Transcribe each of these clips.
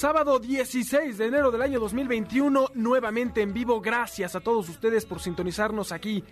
sábado 16 de enero del año 2021, nuevamente en vivo. Gracias a todos ustedes por sintonizarnos aquí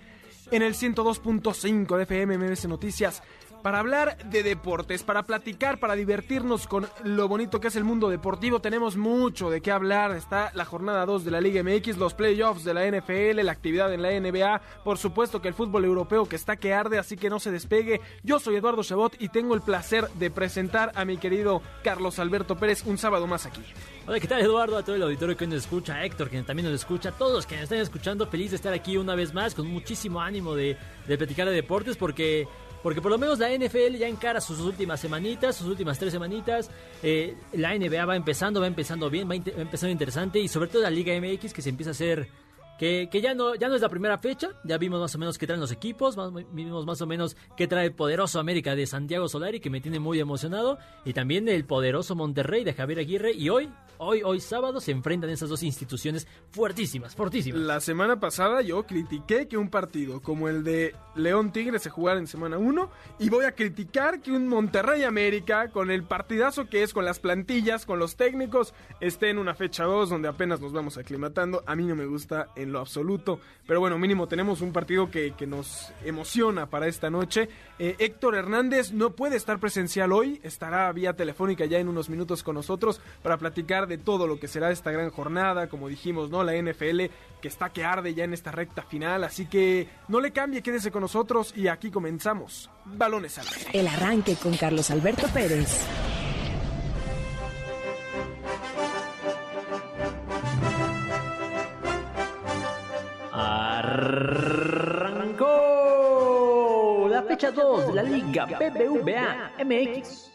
en el 102.5 de FM MBS Noticias para hablar de deportes, para platicar, para divertirnos con lo bonito que es el mundo deportivo. Tenemos mucho de qué hablar. Está la jornada 2 de la Liga MX, los playoffs de la NFL, la actividad en la NBA, por supuesto que el fútbol europeo que está que arde, así que no se despegue. Yo soy Eduardo Chabot y tengo el placer de presentar a mi querido Carlos Alberto Pérez un sábado más aquí. Hola, ¿qué tal Eduardo? A todo el auditorio que nos escucha, a Héctor, que también nos escucha, a todos los que nos están escuchando, feliz de estar aquí una vez más, con muchísimo ánimo de, de platicar de deportes, porque porque por lo menos la NFL ya encara sus últimas semanitas, sus últimas tres semanitas. Eh, la NBA va empezando, va empezando bien, va, va, empezando interesante. Y sobre todo la Liga MX que se empieza a hacer que, ya, no, ya no es la primera fecha, ya vimos más o menos qué traen los equipos, vimos más o menos qué trae el poderoso América de Santiago Solari, que me tiene muy emocionado, y también el poderoso Monterrey de Javier Aguirre, y hoy, hoy, hoy sábado se enfrentan esas dos instituciones fuertísimas, fortísimas. La semana pasada yo critiqué que un partido como el de León Tigre se jugara en semana 1, y voy a criticar que un Monterrey América, con el partidazo que es, con las plantillas, con los técnicos, esté en una fecha 2 donde apenas nos vamos aclimatando. A mí no me gusta en lo absoluto. Pero bueno, mínimo tenemos un partido que, nos emociona para esta noche. Eh, Héctor Hernández no puede estar presencial hoy, estará vía telefónica ya en unos minutos con nosotros para platicar de todo lo que será esta gran jornada, como dijimos, ¿no? La NFL que está que arde ya en esta recta final, así que no le cambie, quédese con nosotros y aquí comenzamos. Balones al. El arranque con Carlos Alberto Pérez. Arrancó la fecha 2 de la Liga BBVA MX.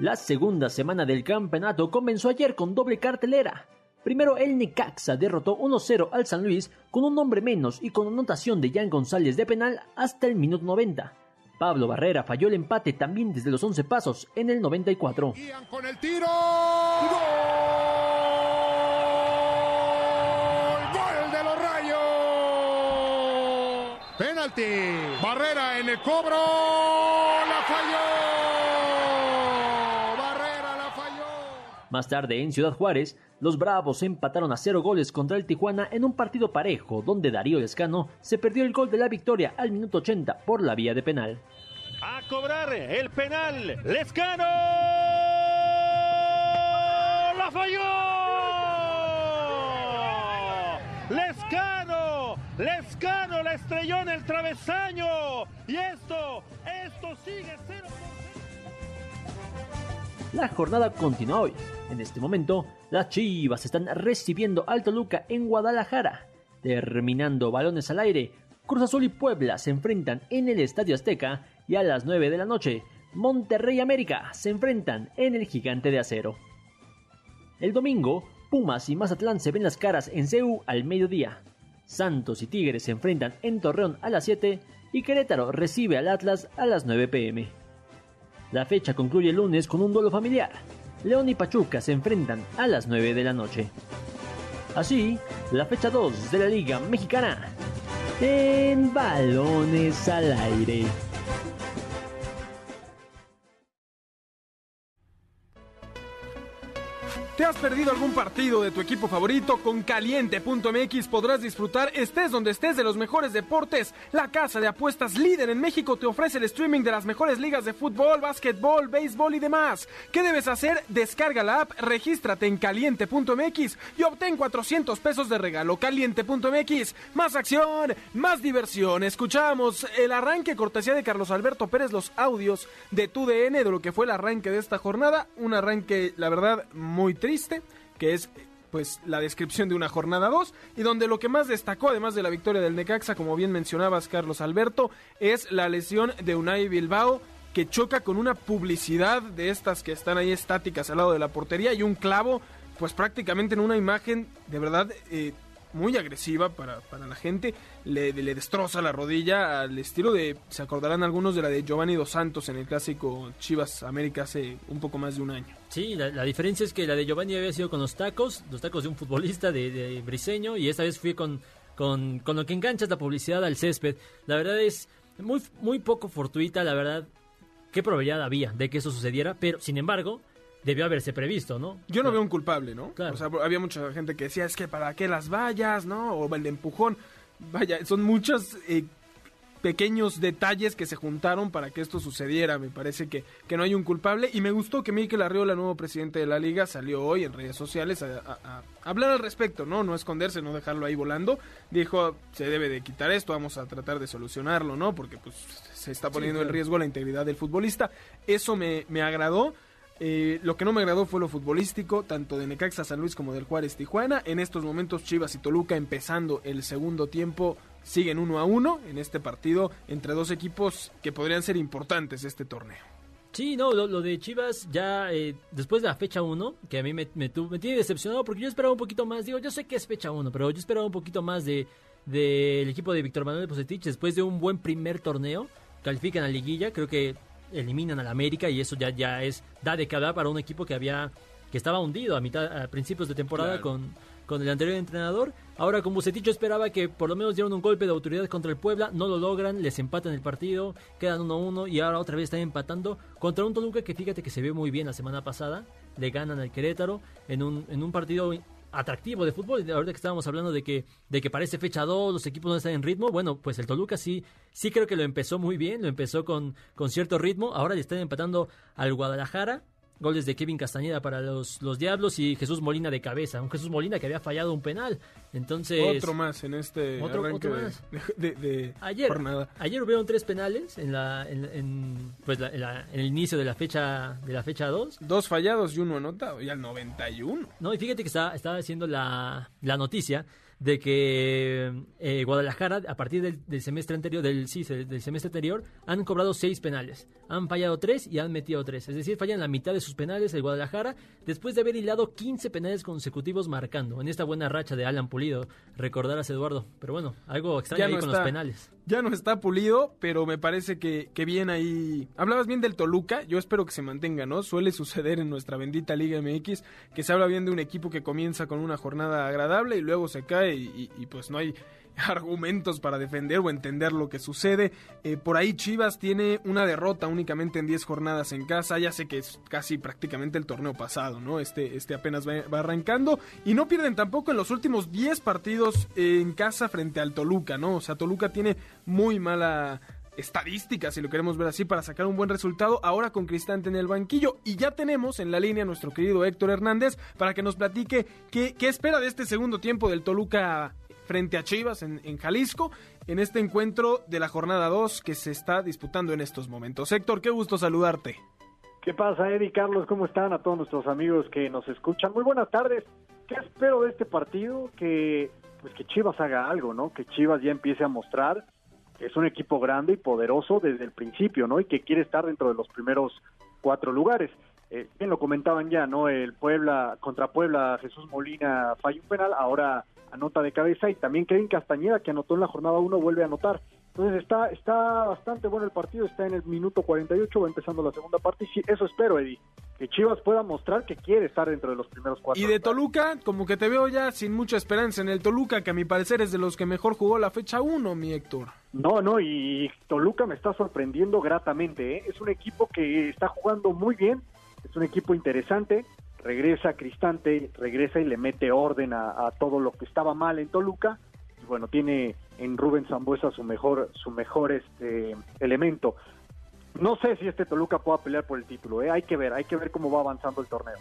La segunda semana del campeonato comenzó ayer con doble cartelera. Primero el Necaxa derrotó 1-0 al San Luis con un hombre menos y con anotación de Jan González de penal hasta el minuto 90. Pablo Barrera falló el empate también desde los 11 pasos en el 94. Con el tiro. Barrera en el cobro. La falló. Barrera la falló. Más tarde en Ciudad Juárez, los Bravos empataron a cero goles contra el Tijuana en un partido parejo donde Darío Lescano se perdió el gol de la victoria al minuto 80 por la vía de penal. A cobrar el penal, Lescano. La falló. Lescano, Lescano la el travesaño. Y esto, esto sigue 0 La jornada continúa hoy. En este momento, las Chivas están recibiendo al Toluca en Guadalajara. Terminando balones al aire, Cruz Azul y Puebla se enfrentan en el Estadio Azteca y a las 9 de la noche, Monterrey América se enfrentan en el Gigante de Acero. El domingo, Pumas y Mazatlán se ven las caras en CEU al mediodía. Santos y Tigres se enfrentan en Torreón a las 7 y Querétaro recibe al Atlas a las 9 pm. La fecha concluye el lunes con un duelo familiar. León y Pachuca se enfrentan a las 9 de la noche. Así, la fecha 2 de la Liga Mexicana en balones al aire. ¿Te has perdido algún partido de tu equipo favorito? Con caliente.mx podrás disfrutar, estés donde estés, de los mejores deportes. La casa de apuestas líder en México te ofrece el streaming de las mejores ligas de fútbol, básquetbol, béisbol y demás. ¿Qué debes hacer? Descarga la app, regístrate en caliente.mx y obtén 400 pesos de regalo. Caliente.mx, más acción, más diversión. Escuchamos el arranque cortesía de Carlos Alberto Pérez, los audios de tu DN de lo que fue el arranque de esta jornada. Un arranque, la verdad, muy triste que es pues la descripción de una jornada 2 y donde lo que más destacó además de la victoria del Necaxa, como bien mencionabas Carlos Alberto, es la lesión de Unai Bilbao que choca con una publicidad de estas que están ahí estáticas al lado de la portería y un clavo pues prácticamente en una imagen de verdad eh, muy agresiva para, para la gente, le, destroza la rodilla al estilo de, se acordarán algunos de la de Giovanni Dos Santos en el clásico Chivas América hace un poco más de un año. Sí, la, diferencia es que la de Giovanni había sido con los tacos, los tacos de un futbolista de, de briseño, y esta vez fui con, con, con lo que enganchas la publicidad al césped. La verdad es muy, muy poco fortuita, la verdad, qué probabilidad había de que eso sucediera, pero sin embargo, debió haberse previsto, ¿no? Yo no veo un culpable, ¿no? O sea, había mucha gente que decía, es que para qué las vallas, ¿no? O el empujón. Vaya, son muchos eh, pequeños detalles que se juntaron para que esto sucediera. Me parece que, que no hay un culpable. Y me gustó que Mikel Arriola, nuevo presidente de la liga, salió hoy en redes sociales a, hablar al respecto, ¿no? No esconderse, no dejarlo ahí volando. Dijo, se debe de quitar esto, vamos a tratar de solucionarlo, ¿no? Porque pues se está poniendo en riesgo la integridad del futbolista. Eso me, me agradó. Eh, lo que no me agradó fue lo futbolístico, tanto de Necaxa San Luis como del Juárez Tijuana. En estos momentos Chivas y Toluca empezando el segundo tiempo siguen uno a uno en este partido entre dos equipos que podrían ser importantes este torneo. Sí, no, lo, de Chivas ya eh, después de la fecha 1, que a mí me, me, tiene decepcionado porque yo esperaba un poquito más, digo, yo sé que es fecha 1, pero yo esperaba un poquito más de del equipo de Víctor Manuel Posetich después de un buen primer torneo, califican a liguilla, creo que eliminan al América y eso ya, ya es da de cada para un equipo que había que estaba hundido a mitad a principios de temporada con, con el anterior entrenador. Ahora como Bucetich esperaba que por lo menos dieran un golpe de autoridad contra el Puebla, no lo logran, les empatan el partido, quedan 1-1 y ahora otra vez están empatando contra un Toluca que fíjate que se vio muy bien la semana pasada, le ganan al Querétaro en un, en un partido atractivo de fútbol. Ahorita que estábamos hablando de que, de que parece fecha 2, los equipos no están en ritmo. Bueno, pues el Toluca sí, sí creo que lo empezó muy bien, lo empezó con, con cierto ritmo. Ahora le están empatando al Guadalajara goles de Kevin Castañeda para los, los Diablos y Jesús Molina de cabeza. Un Jesús Molina que había fallado un penal. Entonces. Otro más en este otro, más. De, ayer, Ayer hubieron tres penales en la, en, pues en, el inicio de la fecha de la fecha 2. Dos fallados y uno anotado, y al 91. No, y fíjate que estaba, estaba haciendo la, la noticia de que eh, Guadalajara, a partir del, semestre anterior, del, sí, del semestre anterior, han cobrado seis penales. Han fallado tres y han metido tres. Es decir, fallan la mitad de sus penales el Guadalajara, después de haber hilado 15 penales consecutivos marcando. En esta buena racha de Alan Pulido, recordarás Eduardo. Pero bueno, algo extraño ahí con los penales. Ya no está pulido, pero me parece que, que bien ahí. Hablabas bien del Toluca, yo espero que se mantenga, ¿no? Suele suceder en nuestra bendita Liga MX que se habla bien de un equipo que comienza con una jornada agradable y luego se cae y, pues no hay argumentos para defender o entender lo que sucede. Eh, por ahí Chivas tiene una derrota únicamente en 10 jornadas en casa. Ya sé que es casi prácticamente el torneo pasado, ¿no? Este, este apenas va, arrancando. Y no pierden tampoco en los últimos 10 partidos en casa frente al Toluca, ¿no? O sea, Toluca tiene muy mala estadística, si lo queremos ver así, para sacar un buen resultado. Ahora con Cristante en el banquillo. Y ya tenemos en la línea a nuestro querido Héctor Hernández para que nos platique qué, qué espera de este segundo tiempo del Toluca frente a Chivas en, Jalisco en este encuentro de la jornada 2 que se está disputando en estos momentos. Héctor, qué gusto saludarte. ¿Qué pasa, Eddie Carlos? ¿Cómo están a todos nuestros amigos que nos escuchan? Muy buenas tardes. ¿Qué espero de este partido? Que pues que Chivas haga algo, ¿no? Que Chivas ya empiece a mostrar es un equipo grande y poderoso desde el principio, ¿no? Y que quiere estar dentro de los primeros cuatro lugares. Eh, bien lo comentaban ya, ¿no? El Puebla, contra Puebla, Jesús Molina falló un penal, ahora anota de cabeza y también Kevin Castañeda, que anotó en la jornada uno, vuelve a anotar. Entonces está, está bastante bueno el partido, está en el minuto 48, va empezando la segunda parte y sí, eso espero, Eddie, que Chivas pueda mostrar que quiere estar dentro de los primeros cuatro. Y de Toluca, como que te veo ya sin mucha esperanza en el Toluca, que a mi parecer es de los que mejor jugó la fecha 1, mi Héctor. No, no, y Toluca me está sorprendiendo gratamente, ¿eh? es un equipo que está jugando muy bien, es un equipo interesante, regresa Cristante, regresa y le mete orden a, todo lo que estaba mal en Toluca, y bueno, tiene en Rubén Zambuesa su mejor, su mejor este elemento. No sé si este Toluca pueda pelear por el título, ¿eh? hay que ver, hay que ver cómo va avanzando el torneo.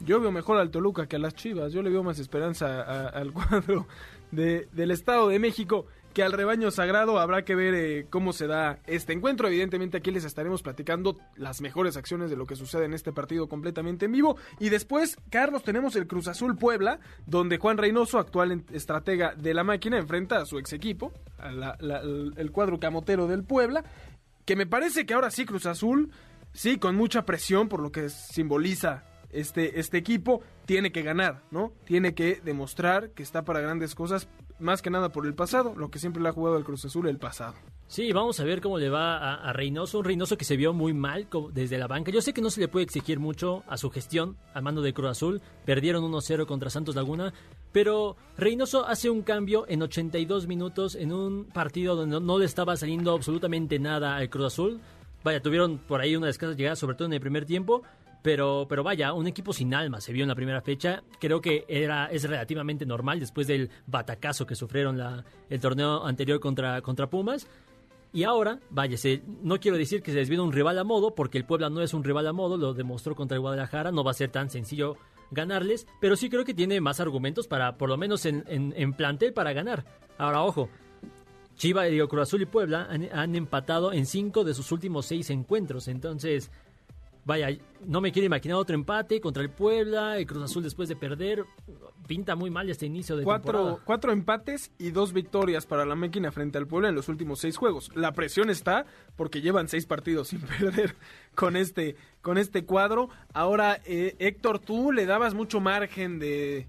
Yo veo mejor al Toluca que a las Chivas, yo le veo más esperanza al cuadro de, del Estado de México que al rebaño sagrado habrá que ver eh, cómo se da este encuentro. Evidentemente aquí les estaremos platicando las mejores acciones de lo que sucede en este partido completamente en vivo. Y después, Carlos, tenemos el Cruz Azul Puebla, donde Juan Reynoso, actual estratega de la máquina, enfrenta a su ex equipo, el cuadro camotero del Puebla, que me parece que ahora sí Cruz Azul, sí, con mucha presión por lo que simboliza este, este equipo, tiene que ganar, ¿no? Tiene que demostrar que está para grandes cosas, más que nada por el pasado, lo que siempre le ha jugado al Cruz Azul el pasado. Sí, vamos a ver cómo le va a, a, Reynoso, un Reynoso que se vio muy mal desde la banca. Yo sé que no se le puede exigir mucho a su gestión al mando de Cruz Azul, perdieron 1-0 contra Santos Laguna, pero Reynoso hace un cambio en 82 minutos en un partido donde no, le estaba saliendo absolutamente nada al Cruz Azul. Vaya, tuvieron por ahí una escasa llegada, sobre todo en el primer tiempo, pero, pero vaya, un equipo sin alma se vio en la primera fecha. Creo que era, es relativamente normal después del batacazo que sufrieron la, el torneo anterior contra, contra Pumas. Y ahora, vaya, no quiero decir que se les viene un rival a modo, porque el Puebla no es un rival a modo, lo demostró contra el Guadalajara, no va a ser tan sencillo ganarles, pero sí creo que tiene más argumentos para, por lo menos en, en, plantel, para ganar. Ahora, ojo, Chiva, Cruz Azul y Puebla han empatado en cinco de sus últimos seis encuentros, entonces Vaya, no me quiero imaginar otro empate contra el Puebla, el Cruz Azul después de perder. Pinta muy mal este inicio de cuatro, temporada. Cuatro empates y dos victorias para la máquina frente al Puebla en los últimos seis juegos. La presión está porque llevan seis partidos sin perder con este, con este cuadro. Ahora, eh, Héctor, tú le dabas mucho margen de,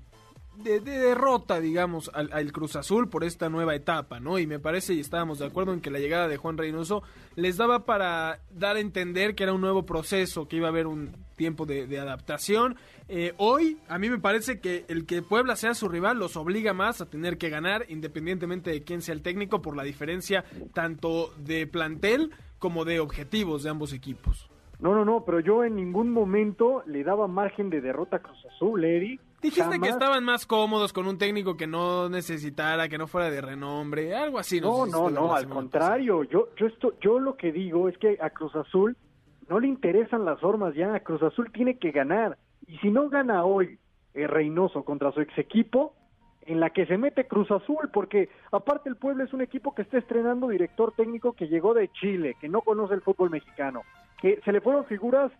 de, derrota, digamos, al, Cruz Azul por esta nueva etapa, ¿no? Y me parece, y estábamos de acuerdo en que la llegada de Juan Reynoso les daba para dar a entender que era un nuevo proceso, que iba a haber un tiempo de, adaptación. Eh, hoy, a mí me parece que el que Puebla sea su rival los obliga más a tener que ganar, independientemente de quién sea el técnico, por la diferencia tanto de plantel como de objetivos de ambos equipos. No, no, no, pero yo en ningún momento le daba margen de derrota a Cruz Azul, Eric Dijiste que estaban más cómodos con un técnico que no necesitara, que no fuera de renombre, algo así. No, no, no, al contrario. Yo, yo, esto, yo lo que digo es que a Cruz Azul no le interesan las formas ya. Cruz Azul tiene que ganar. Y si no gana hoy el Reynoso contra su ex equipo, en la que se mete Cruz Azul, porque aparte el pueblo es un equipo que está estrenando director técnico que llegó de Chile, que no conoce el fútbol mexicano, que se le fueron figuras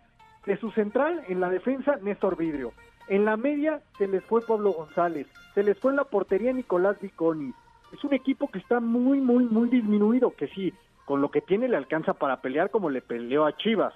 de su central en la defensa Néstor Vidrio en la media se les fue Pablo González, se les fue en la portería Nicolás Viconi. Es un equipo que está muy, muy, muy disminuido, que sí, con lo que tiene le alcanza para pelear como le peleó a Chivas,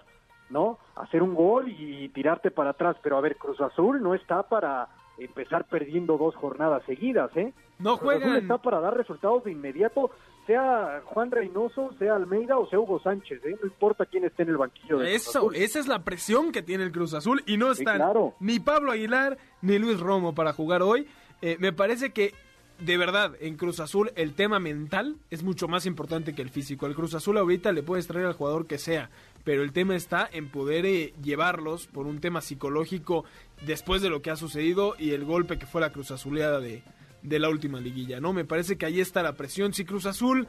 ¿no? Hacer un gol y tirarte para atrás, pero a ver, Cruz Azul no está para empezar perdiendo dos jornadas seguidas, ¿eh? No juegan. está para dar resultados de inmediato, sea Juan Reynoso, sea Almeida o sea Hugo Sánchez, ¿eh? No importa quién esté en el banquillo. De Eso, esa es la presión que tiene el Cruz Azul y no están ni Pablo Aguilar ni Luis Romo para jugar hoy. Eh, me parece que de verdad, en Cruz Azul el tema mental es mucho más importante que el físico. El Cruz Azul ahorita le puedes traer al jugador que sea, pero el tema está en poder eh, llevarlos por un tema psicológico después de lo que ha sucedido y el golpe que fue la Cruz Azuleada de, de la última liguilla, ¿no? Me parece que ahí está la presión. Si Cruz Azul,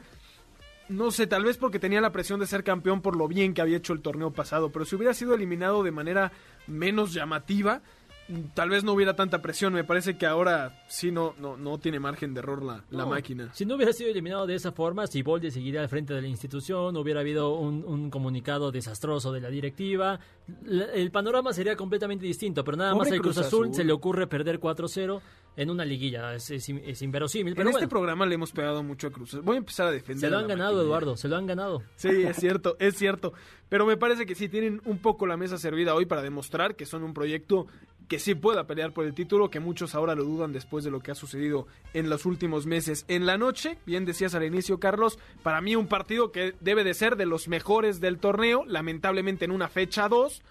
no sé, tal vez porque tenía la presión de ser campeón por lo bien que había hecho el torneo pasado, pero si hubiera sido eliminado de manera menos llamativa, tal vez no hubiera tanta presión. Me parece que ahora sí no, no, no tiene margen de error la, la máquina. Si no hubiera sido eliminado de esa forma, si Bolde seguiría al frente de la institución, hubiera habido un, un comunicado desastroso de la directiva, el panorama sería completamente distinto. Pero nada más al Cruz, Azul, se le ocurre perder 4-0 en una liguilla. Es, es, inverosímil. Pero en este programa le hemos pegado mucho a Cruz. Voy a empezar a defender. Se lo han ganado, Eduardo. Se lo han ganado. Sí, es cierto, es cierto. Pero me parece que sí tienen un poco la mesa servida hoy para demostrar que son un proyecto que sí pueda pelear por el título, que muchos ahora lo dudan después de lo que ha sucedido en los últimos meses. En la noche, bien decías al inicio, Carlos, para mí un partido que debe de ser de los mejores del torneo, lamentablemente en una fecha 2,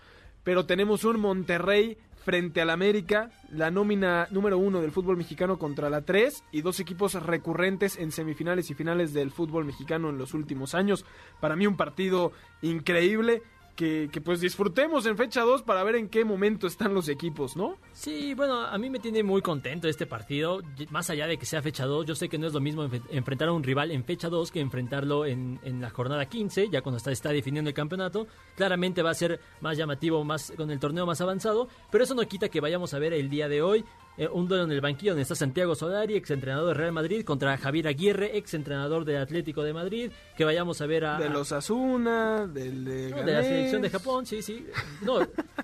pero tenemos un Monterrey frente al América, la nómina número uno del fútbol mexicano contra la 3 y dos equipos recurrentes en semifinales y finales del fútbol mexicano en los últimos años. Para mí un partido increíble que, pues disfrutemos en fecha 2 para ver en qué momento están los equipos, ¿no? Sí, bueno, a mí me tiene muy contento este partido, más allá de que sea fecha 2, yo sé que no es lo mismo enfrentar a un rival en fecha 2 que enfrentarlo en, en la jornada 15, ya cuando está, está definiendo el campeonato, claramente va a ser más llamativo, más con el torneo más avanzado, pero eso no quita que vayamos a ver el día de hoy eh, un duelo en el banquillo donde está Santiago Solari, ex entrenador de Real Madrid, contra Javier Aguirre, ex entrenador del Atlético de Madrid, que vayamos a ver a... De los Asuna, del de... la selección de Japón, sí, sí. No,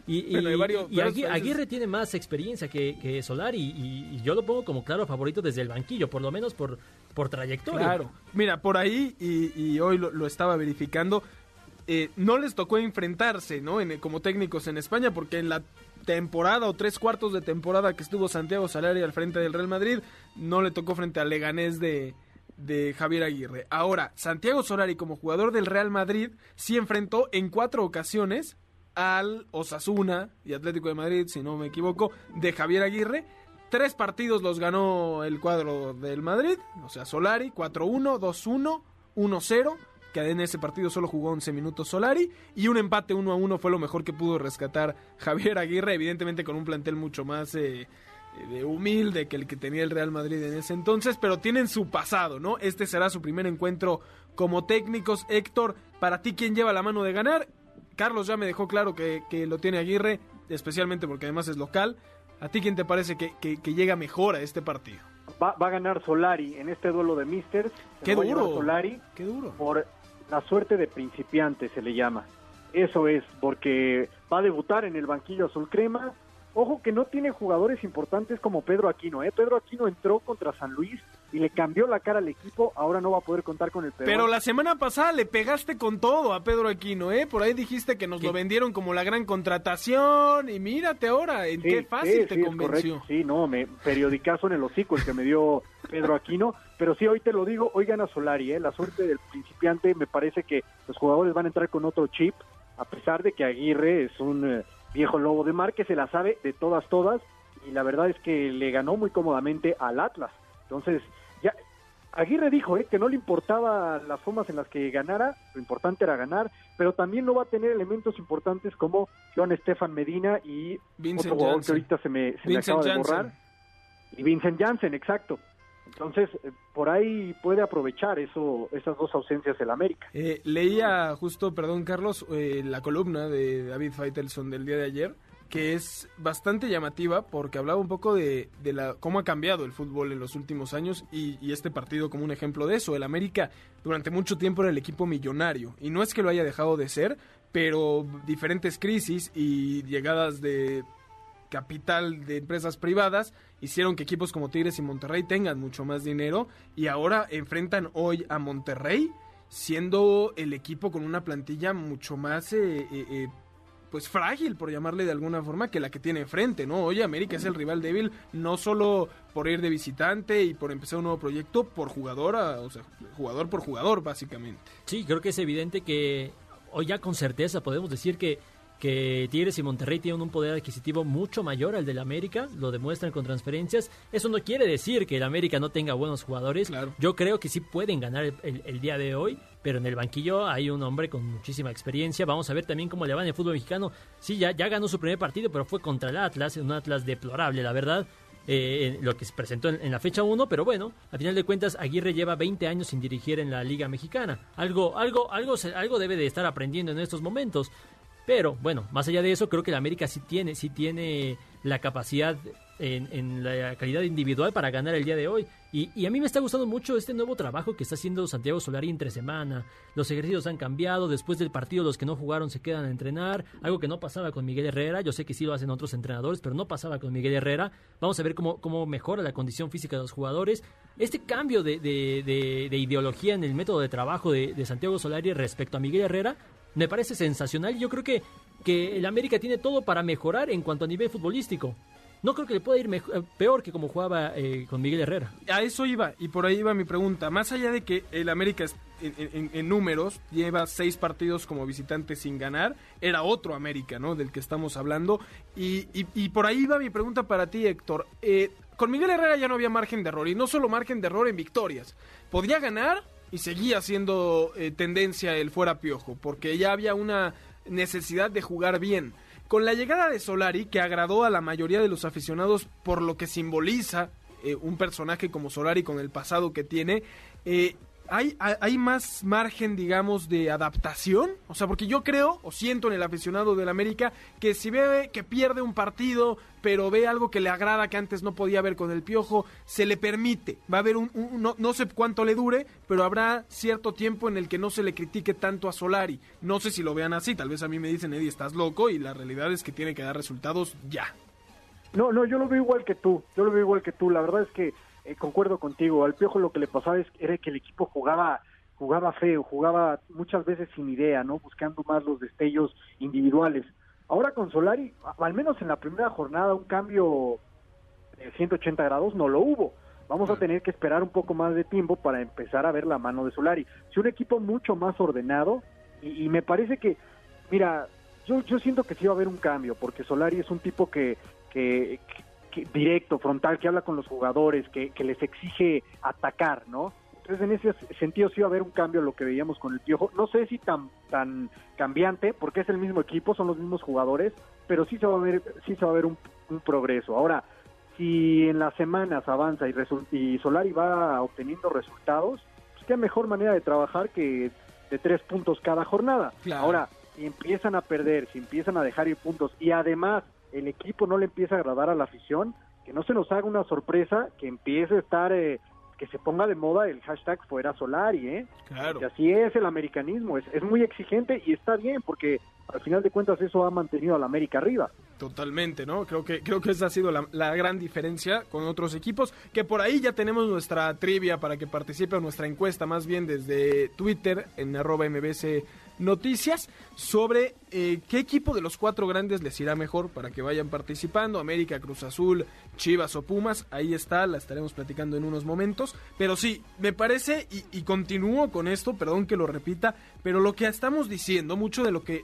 y, Aguirre, tiene más experiencia que, que Solari y, yo lo pongo como claro favorito desde el banquillo, por lo menos por, por trayectoria. Claro, mira, por ahí, y, hoy lo, estaba verificando, eh, no les tocó enfrentarse, ¿no? En, como técnicos en España, porque en la temporada o tres cuartos de temporada que estuvo Santiago Solari al frente del Real Madrid, no le tocó frente al Leganés de, de Javier Aguirre. Ahora, Santiago Solari como jugador del Real Madrid sí enfrentó en cuatro ocasiones al Osasuna y Atlético de Madrid, si no me equivoco, de Javier Aguirre. Tres partidos los ganó el cuadro del Madrid, o sea, Solari, 4-1, 2-1, 1-0 que en ese partido solo jugó 11 minutos Solari y un empate 1 a 1 fue lo mejor que pudo rescatar Javier Aguirre, evidentemente con un plantel mucho más eh, de humilde que el que tenía el Real Madrid en ese entonces, pero tienen su pasado, ¿no? Este será su primer encuentro como técnicos. Héctor, para ti, ¿quién lleva la mano de ganar? Carlos ya me dejó claro que, que lo tiene Aguirre, especialmente porque además es local. ¿A ti quién te parece que, que, que llega mejor a este partido? Va, va, a ganar Solari en este duelo de Misters. Qué duro. Solari Qué duro. Por la suerte de principiante se le llama. Eso es, porque va a debutar en el banquillo azul crema. Ojo que no tiene jugadores importantes como Pedro Aquino, ¿eh? Pedro Aquino entró contra San Luis y le cambió la cara al equipo, ahora no va a poder contar con el Pedro. Pero la semana pasada le pegaste con todo a Pedro Aquino, ¿eh? Por ahí dijiste que nos lo vendieron como la gran contratación y mírate ahora, en Sí, qué fácil sí, te sí, convenció. Sí, no, me, periodicazo en el hocico el que me dio Pedro Aquino. Pero sí, hoy te lo digo, hoy gana Solari, ¿eh? La suerte del principiante, me parece que los jugadores van a entrar con otro chip, a pesar de que Aguirre es un eh, viejo lobo de mar que se la sabe de todas, todas. Y la verdad es que le ganó muy cómodamente al Atlas. Entonces, ya, Aguirre dijo ¿eh? que no le importaba las formas en las que ganara, lo importante era ganar, pero también no va a tener elementos importantes como Joan Estefan Medina y Vincent otro jugador que ahorita se me, se me acaba de borrar. Y Vincent Janssen, exacto. Entonces, eh, por ahí puede aprovechar eso, esas dos ausencias el América. Eh, leía justo, perdón Carlos, eh, la columna de David Faitelson del día de ayer, que es bastante llamativa porque hablaba un poco de, de la, cómo ha cambiado el fútbol en los últimos años y, y este partido como un ejemplo de eso. El América durante mucho tiempo era el equipo millonario y no es que lo haya dejado de ser, pero diferentes crisis y llegadas de capital de empresas privadas hicieron que equipos como Tigres y Monterrey tengan mucho más dinero y ahora enfrentan hoy a Monterrey siendo el equipo con una plantilla mucho más eh, eh, eh, pues frágil por llamarle de alguna forma que la que tiene enfrente, ¿no? Hoy América es el rival débil no solo por ir de visitante y por empezar un nuevo proyecto por jugador, o sea, jugador por jugador básicamente. Sí, creo que es evidente que hoy ya con certeza podemos decir que, que Tigres y Monterrey tienen un poder adquisitivo mucho mayor al del América, lo demuestran con transferencias. Eso no quiere decir que el América no tenga buenos jugadores. Claro. Yo creo que sí pueden ganar el, el- el día de hoy, pero en el banquillo hay un hombre con muchísima experiencia. Vamos a ver también cómo le va en el fútbol mexicano. Sí, ya, ya ganó su primer partido, pero fue contra el Atlas, un Atlas deplorable, la verdad. eh, lo que se presentó en, en la fecha 1, pero bueno, a final de cuentas Aguirre lleva 20 años sin dirigir en la Liga Mexicana. Algo, algo, algo, algo debe de estar aprendiendo en estos momentos. Pero bueno, más allá de eso, creo que la América sí tiene, sí tiene la capacidad en, la calidad individual para ganar el día de hoy. Y, a mí me está gustando mucho este nuevo trabajo que está haciendo Santiago Solari entre semana. Los ejercicios han cambiado, después del partido los que no jugaron se quedan a entrenar, algo que no pasaba con Miguel Herrera. Yo sé que sí lo hacen otros entrenadores, pero no pasaba con Miguel Herrera. Vamos a ver cómo, cómo mejora la condición física de los jugadores. Este cambio de, de- de- de ideología en el método de trabajo de Santiago Solari respecto a Miguel Herrera me parece sensacional yo creo que, que el América tiene todo para mejorar en cuanto a nivel futbolístico. No creo que le pueda ir eh, peor que como jugaba eh, con Miguel Herrera. A eso iba, y por ahí iba mi pregunta. Más allá de que el América en, en- números lleva seis partidos como visitante sin ganar, era otro América, ¿no? Del que estamos hablando. Y, y- y por ahí iba mi pregunta para ti, Héctor. Eh, con Miguel Herrera ya no había margen de error, y no solo margen de error en victorias. Podía ganar y seguía siendo eh, tendencia el fuera piojo, porque ya había una necesidad de jugar bien. Con la llegada de Solari, que agradó a la mayoría de los aficionados por lo que simboliza eh, un personaje como Solari con el pasado que tiene, eh, ¿hay, más margen, digamos, de adaptación? O sea, porque yo creo, o siento en el aficionado del América, que si ve que pierde un partido, pero ve algo que le agrada que antes no podía ver con el piojo, se le permite. Va a haber un, un- no, no sé cuánto le dure, pero habrá cierto tiempo en el que no se le critique tanto a Solari. No sé si lo vean así, tal vez a mí me dicen, Eddie, estás loco, y la realidad es que tiene que dar resultados ya. No, no, yo lo veo igual que tú, yo lo veo igual que tú. La verdad es que eh, concuerdo contigo. Al Piojo lo que le pasaba es, era que el equipo jugaba jugaba feo, jugaba muchas veces sin idea, ¿no? Buscando más los destellos individuales. Ahora con Solari, al menos en la primera jornada, un cambio de 180 grados no lo hubo. Vamos a tener que esperar un poco más de tiempo para empezar a ver la mano de Solari. Si un equipo mucho más ordenado, y, me parece que, mira, yo, yo siento que sí va a haber un cambio, porque Solari es un tipo que, que, directo, frontal, que habla con los jugadores, que, que les exige atacar, ¿no? Entonces, en ese sentido sí va a haber un cambio lo que veíamos con el Piojo. No sé si tan tan cambiante, porque es el mismo equipo, son los mismos jugadores, pero sí se va a ver, sí se va a ver un, progreso. Ahora, si en las semanas avanza y, y Solari va obteniendo resultados, pues qué mejor manera de trabajar que de tres puntos cada jornada. Ahora, si empiezan a perder, si empiezan a dejar ir puntos y además el equipo no le empieza a agradar a la afición, que no se nos haga una sorpresa, que empiece a estar eh, que se ponga de moda el hashtag fuera Solari, ¿eh? Claro. Que así es el americanismo, es, es muy exigente y está bien porque al final de cuentas eso ha mantenido a la América arriba. Totalmente, ¿no? Creo que, creo que esa ha sido la, la, gran diferencia con otros equipos, que por ahí ya tenemos nuestra trivia para que participe en nuestra encuesta, más bien desde Twitter, en arroba mbc noticias sobre eh, qué equipo de los cuatro grandes les irá mejor para que vayan participando. América, Cruz Azul, Chivas o Pumas, ahí está, la estaremos platicando en unos momentos. Pero sí, me parece, y, continúo con esto, perdón que lo repita, pero lo que estamos diciendo, mucho de lo que,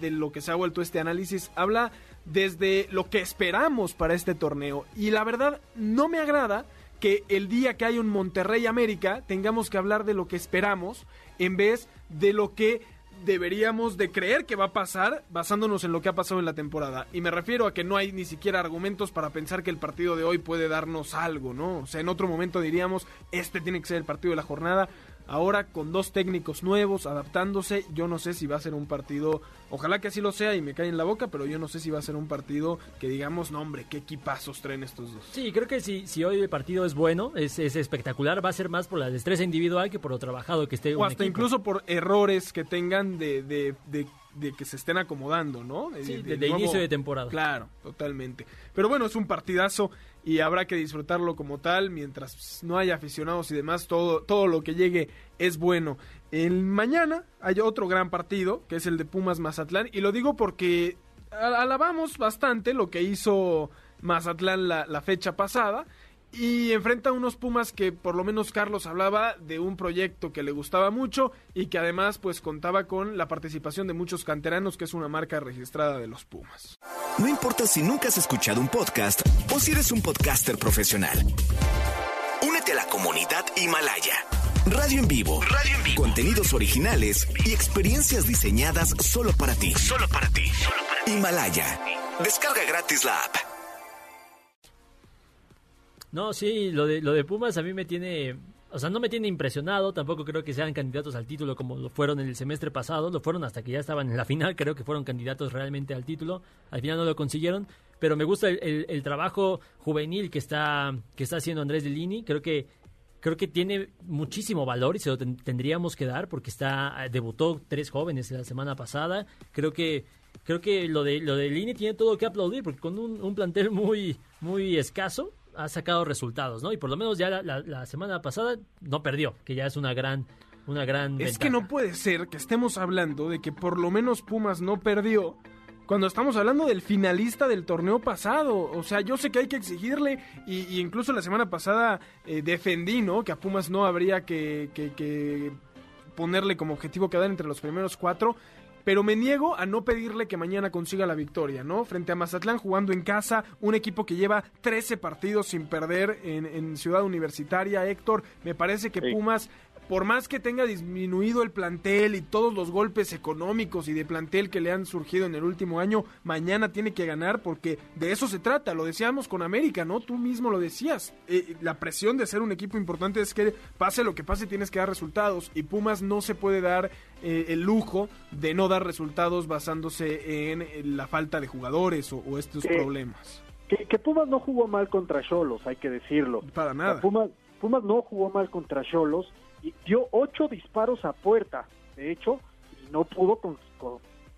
de lo que se ha vuelto este análisis, habla desde lo que esperamos para este torneo. Y la verdad, no me agrada que el día que hay un Monterrey América tengamos que hablar de lo que esperamos en vez de lo que deberíamos de creer que va a pasar basándonos en lo que ha pasado en la temporada. Y me refiero a que no hay ni siquiera argumentos para pensar que el partido de hoy puede darnos algo, ¿no? O sea, en otro momento diríamos, este tiene que ser el partido de la jornada. Ahora con dos técnicos nuevos, adaptándose, yo no sé si va a ser un partido, ojalá que así lo sea y me cae en la boca, pero yo no sé si va a ser un partido que digamos, no hombre, qué equipazos traen estos dos. Sí, creo que si, si hoy el partido es bueno, es, espectacular, va a ser más por la destreza individual que por lo trabajado que esté. O hasta incluso por errores que tengan de, de, de de que se estén acomodando, ¿no? Sí, de, inicio de temporada. Claro, totalmente. Pero bueno, es un partidazo y habrá que disfrutarlo como tal mientras no haya aficionados y demás, todo, todo lo que llegue es bueno. El mañana hay otro gran partido, que es el de Pumas Mazatlán, y lo digo porque alabamos bastante lo que hizo Mazatlán la, la fecha pasada y enfrenta a unos Pumas que por lo menos Carlos hablaba de un proyecto que le gustaba mucho y que además pues contaba con la participación de muchos canteranos que es una marca registrada de los Pumas. No importa si nunca has escuchado un podcast o si eres un podcaster profesional. Únete a la comunidad Himalaya. Radio en vivo. Radio en vivo. Contenidos originales y experiencias diseñadas solo para ti. Solo para ti. Solo para ti. Himalaya. Descarga gratis la app. No, sí, lo de, lo de Pumas a mí me tiene, o sea, no me tiene impresionado, tampoco creo que sean candidatos al título como lo fueron en el semestre pasado, lo fueron hasta que ya estaban en la final, creo que fueron candidatos realmente al título, al final no lo consiguieron, pero me gusta el, trabajo juvenil que está, que está haciendo Andrés Delini, creo que creo que tiene muchísimo valor y se lo tendríamos que dar porque está debutó tres jóvenes la semana pasada. Creo que creo que lo de lo de Lini tiene todo que aplaudir porque con un, un plantel muy muy escaso ha sacado resultados, ¿no? Y por lo menos ya la, semana pasada no perdió, que ya es una gran una gran Es que no puede ser que estemos hablando de que por lo menos Pumas no perdió cuando estamos hablando del finalista del torneo pasado. O sea, yo sé que hay que exigirle y, incluso la semana pasada eh, defendí, ¿no? Que a Pumas no habría que, que, que ponerle como objetivo quedar entre los primeros cuatro pero me niego a no pedirle que mañana consiga la victoria, ¿no? Frente a Mazatlán jugando en casa, un equipo que lleva 13 partidos sin perder en, Ciudad Universitaria, Héctor, me parece que Pumas por más que tenga disminuido el plantel y todos los golpes económicos y de plantel que le han surgido en el último año, mañana tiene que ganar porque de eso se trata. Lo decíamos con América, ¿no? Tú mismo lo decías. Eh, la presión de ser un equipo importante es que pase lo que pase tienes que dar resultados y Pumas no se puede dar eh, el lujo de no dar resultados basándose en la falta de jugadores o, estos problemas. Que, Pumas no jugó mal contra Cholos, hay que decirlo. Para nada. Pumas, Pumas no jugó mal contra Cholos y dio ocho disparos a puerta, de hecho, y no pudo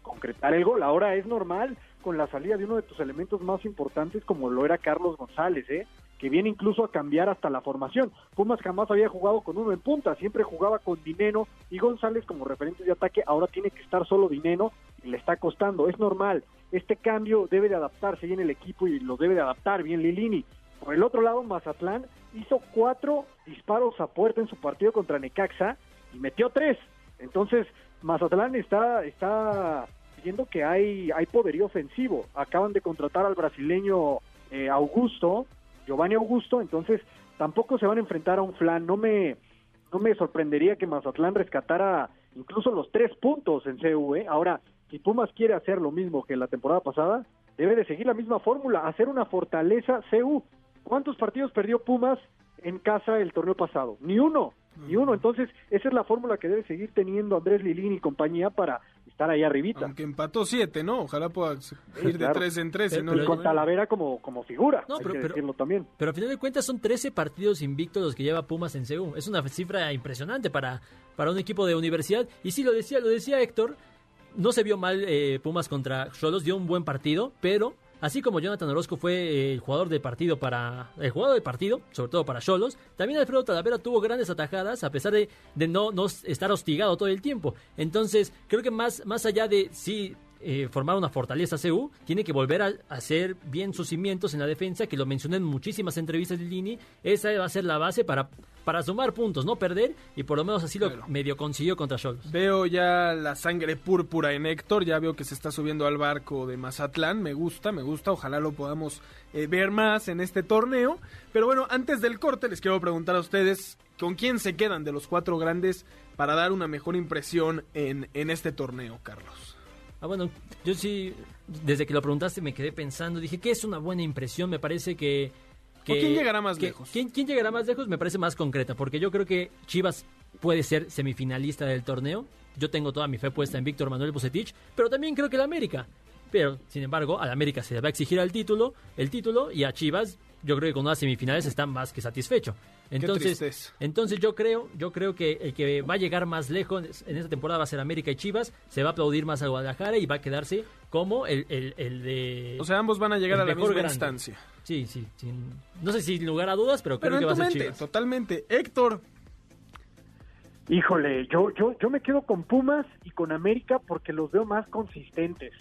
concretar el gol. Ahora es normal con la salida de uno de tus elementos más importantes como lo era Carlos González, ¿eh? que viene incluso a cambiar hasta la formación. Pumas jamás había jugado con uno en punta, siempre jugaba con Dineno y González como referentes de ataque, ahora tiene que estar solo Dineno y le está costando, es normal. este cambio debe de adaptarse bien el equipo y lo debe de adaptar bien Lilini. Por el otro lado, Mazatlán hizo cuatro disparos a puerta en su partido contra Necaxa y metió tres. Entonces, Mazatlán está, está viendo que hay, hay poderío ofensivo. Acaban de contratar al brasileño eh, Augusto, Giovanni Augusto, entonces tampoco se van a enfrentar a un flan. No me, no me sorprendería que Mazatlán rescatara incluso los tres puntos en CU. ¿eh? Ahora, si Pumas quiere hacer lo mismo que la temporada pasada, debe de seguir la misma fórmula, hacer una fortaleza CU. ¿Cuántos partidos perdió Pumas en casa el torneo pasado? Ni uno, ni uno. Entonces, esa es la fórmula que debe seguir teniendo Andrés Lilín y compañía para estar ahí arribita. Aunque empató siete, ¿no? Ojalá pueda ir de tres en tres. Pero, y con Talavera como, como figura, no, pero, decirlo también. Pero al final de cuentas son 13 partidos invictos los que lleva Pumas en CEU. Es una cifra impresionante para, para un equipo de universidad. Y sí, lo decía, lo decía Héctor, no se vio mal eh, Pumas contra Cholos, dio un buen partido, pero Así como Jonathan Orozco fue eh, el jugador del partido para. El jugador del partido, sobre todo para Cholos, también Alfredo Talavera tuvo grandes atajadas a pesar de, de no, no, estar hostigado todo el tiempo. Entonces, creo que más, más allá de sí eh, formar una fortaleza CU, tiene que volver a hacer bien sus cimientos en la defensa, que lo mencioné en muchísimas entrevistas de Lini. Esa va a ser la base para para sumar puntos, no perder, y por lo menos así lo medio consiguió contra Cholos. Veo ya la sangre púrpura en Héctor, ya veo que se está subiendo al barco de Mazatlán, me gusta, me gusta, ojalá lo podamos eh, ver más en este torneo. Pero bueno, antes del corte les quiero preguntar a ustedes, ¿con quién se quedan de los cuatro grandes para dar una mejor impresión en, en este torneo, Carlos? Ah, bueno, yo sí, desde que lo preguntaste me quedé pensando, dije que es una buena impresión, me parece que ¿Quién llegará más lejos? ¿quién, llegará más lejos? Me parece más concreta, porque yo creo que Chivas puede ser semifinalista del torneo. Yo tengo toda mi fe puesta en Víctor Manuel Bucetich, pero también creo que el América. Pero, sin embargo, al América se le va a exigir el título, el título, y a Chivas, yo creo que con las semifinales está más que satisfecho. Entonces, entonces yo creo, yo creo que el que va a llegar más lejos en esta temporada va a ser América y Chivas, se va a aplaudir más a Guadalajara y va a quedarse como el, el, de... O sea, ambos van a llegar a la misma instancia. Sí, sí, no sé si sin lugar a dudas, pero, creo que va a ser Chivas. Totalmente. Héctor. Híjole, yo, yo, yo me quedo con Pumas y con América porque los veo más consistentes.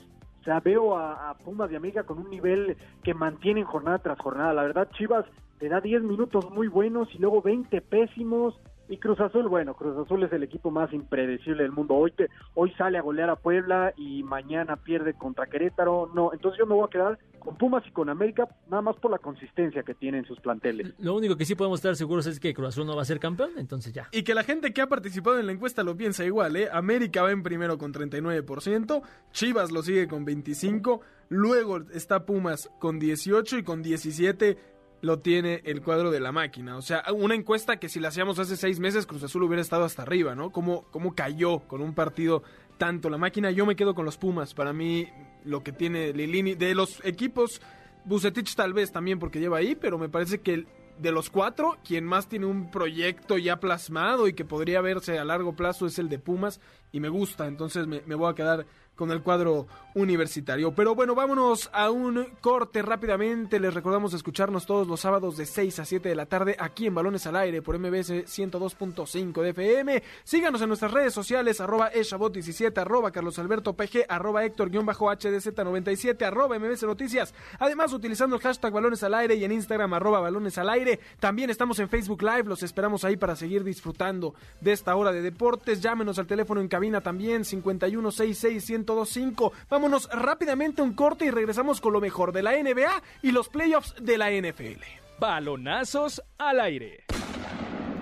O sea, veo a, Pumas y América con un nivel que mantienen jornada tras jornada. La verdad, Chivas te da 10 minutos muy buenos y luego 20 pésimos. Y Cruz Azul, bueno, Cruz Azul es el equipo más impredecible del mundo. Hoy, hoy sale a golear a Puebla y mañana pierde contra Querétaro. No, entonces yo me voy a quedar con Pumas y con América, nada más por la consistencia que tienen sus planteles. Lo único que sí podemos estar seguros es que Cruz Azul no va a ser campeón, entonces ya. Y que la gente que ha participado en la encuesta lo piensa igual, ¿eh? América va en primero con 39%, Chivas lo sigue con 25%, luego está Pumas con 18% y con 17% lo tiene el cuadro de la máquina. O sea, una encuesta que si la hacíamos hace seis meses, Cruz Azul hubiera estado hasta arriba, ¿no? ¿Cómo, cómo cayó con un partido tanto la máquina? Yo me quedo con los Pumas. Para mí, lo que tiene Lilini, de los equipos, Bucetich tal vez también porque lleva ahí, pero me parece que de los cuatro, quien más tiene un proyecto ya plasmado y que podría verse a largo plazo es el de Pumas y me gusta, entonces me, me voy a quedar con el cuadro universitario. Pero bueno, vámonos a un corte rápidamente. Les recordamos escucharnos todos los sábados de 6 a 7 de la tarde aquí en Balones al Aire por MBS 102.5 de FM. Síganos en nuestras redes sociales, arroba eshabot17, arroba carlosalbertopg, arroba héctor-hdz97, arroba mbs noticias. Además, utilizando el hashtag Balones al Aire y en Instagram, arroba Balones al Aire. También estamos en Facebook Live, los esperamos ahí para seguir disfrutando de esta hora de deportes. Llámenos al teléfono en cabina también, 5166 1025. Vámonos rápidamente a un corte y regresamos con lo mejor de la NBA y los playoffs de la NFL. Balonazos al aire.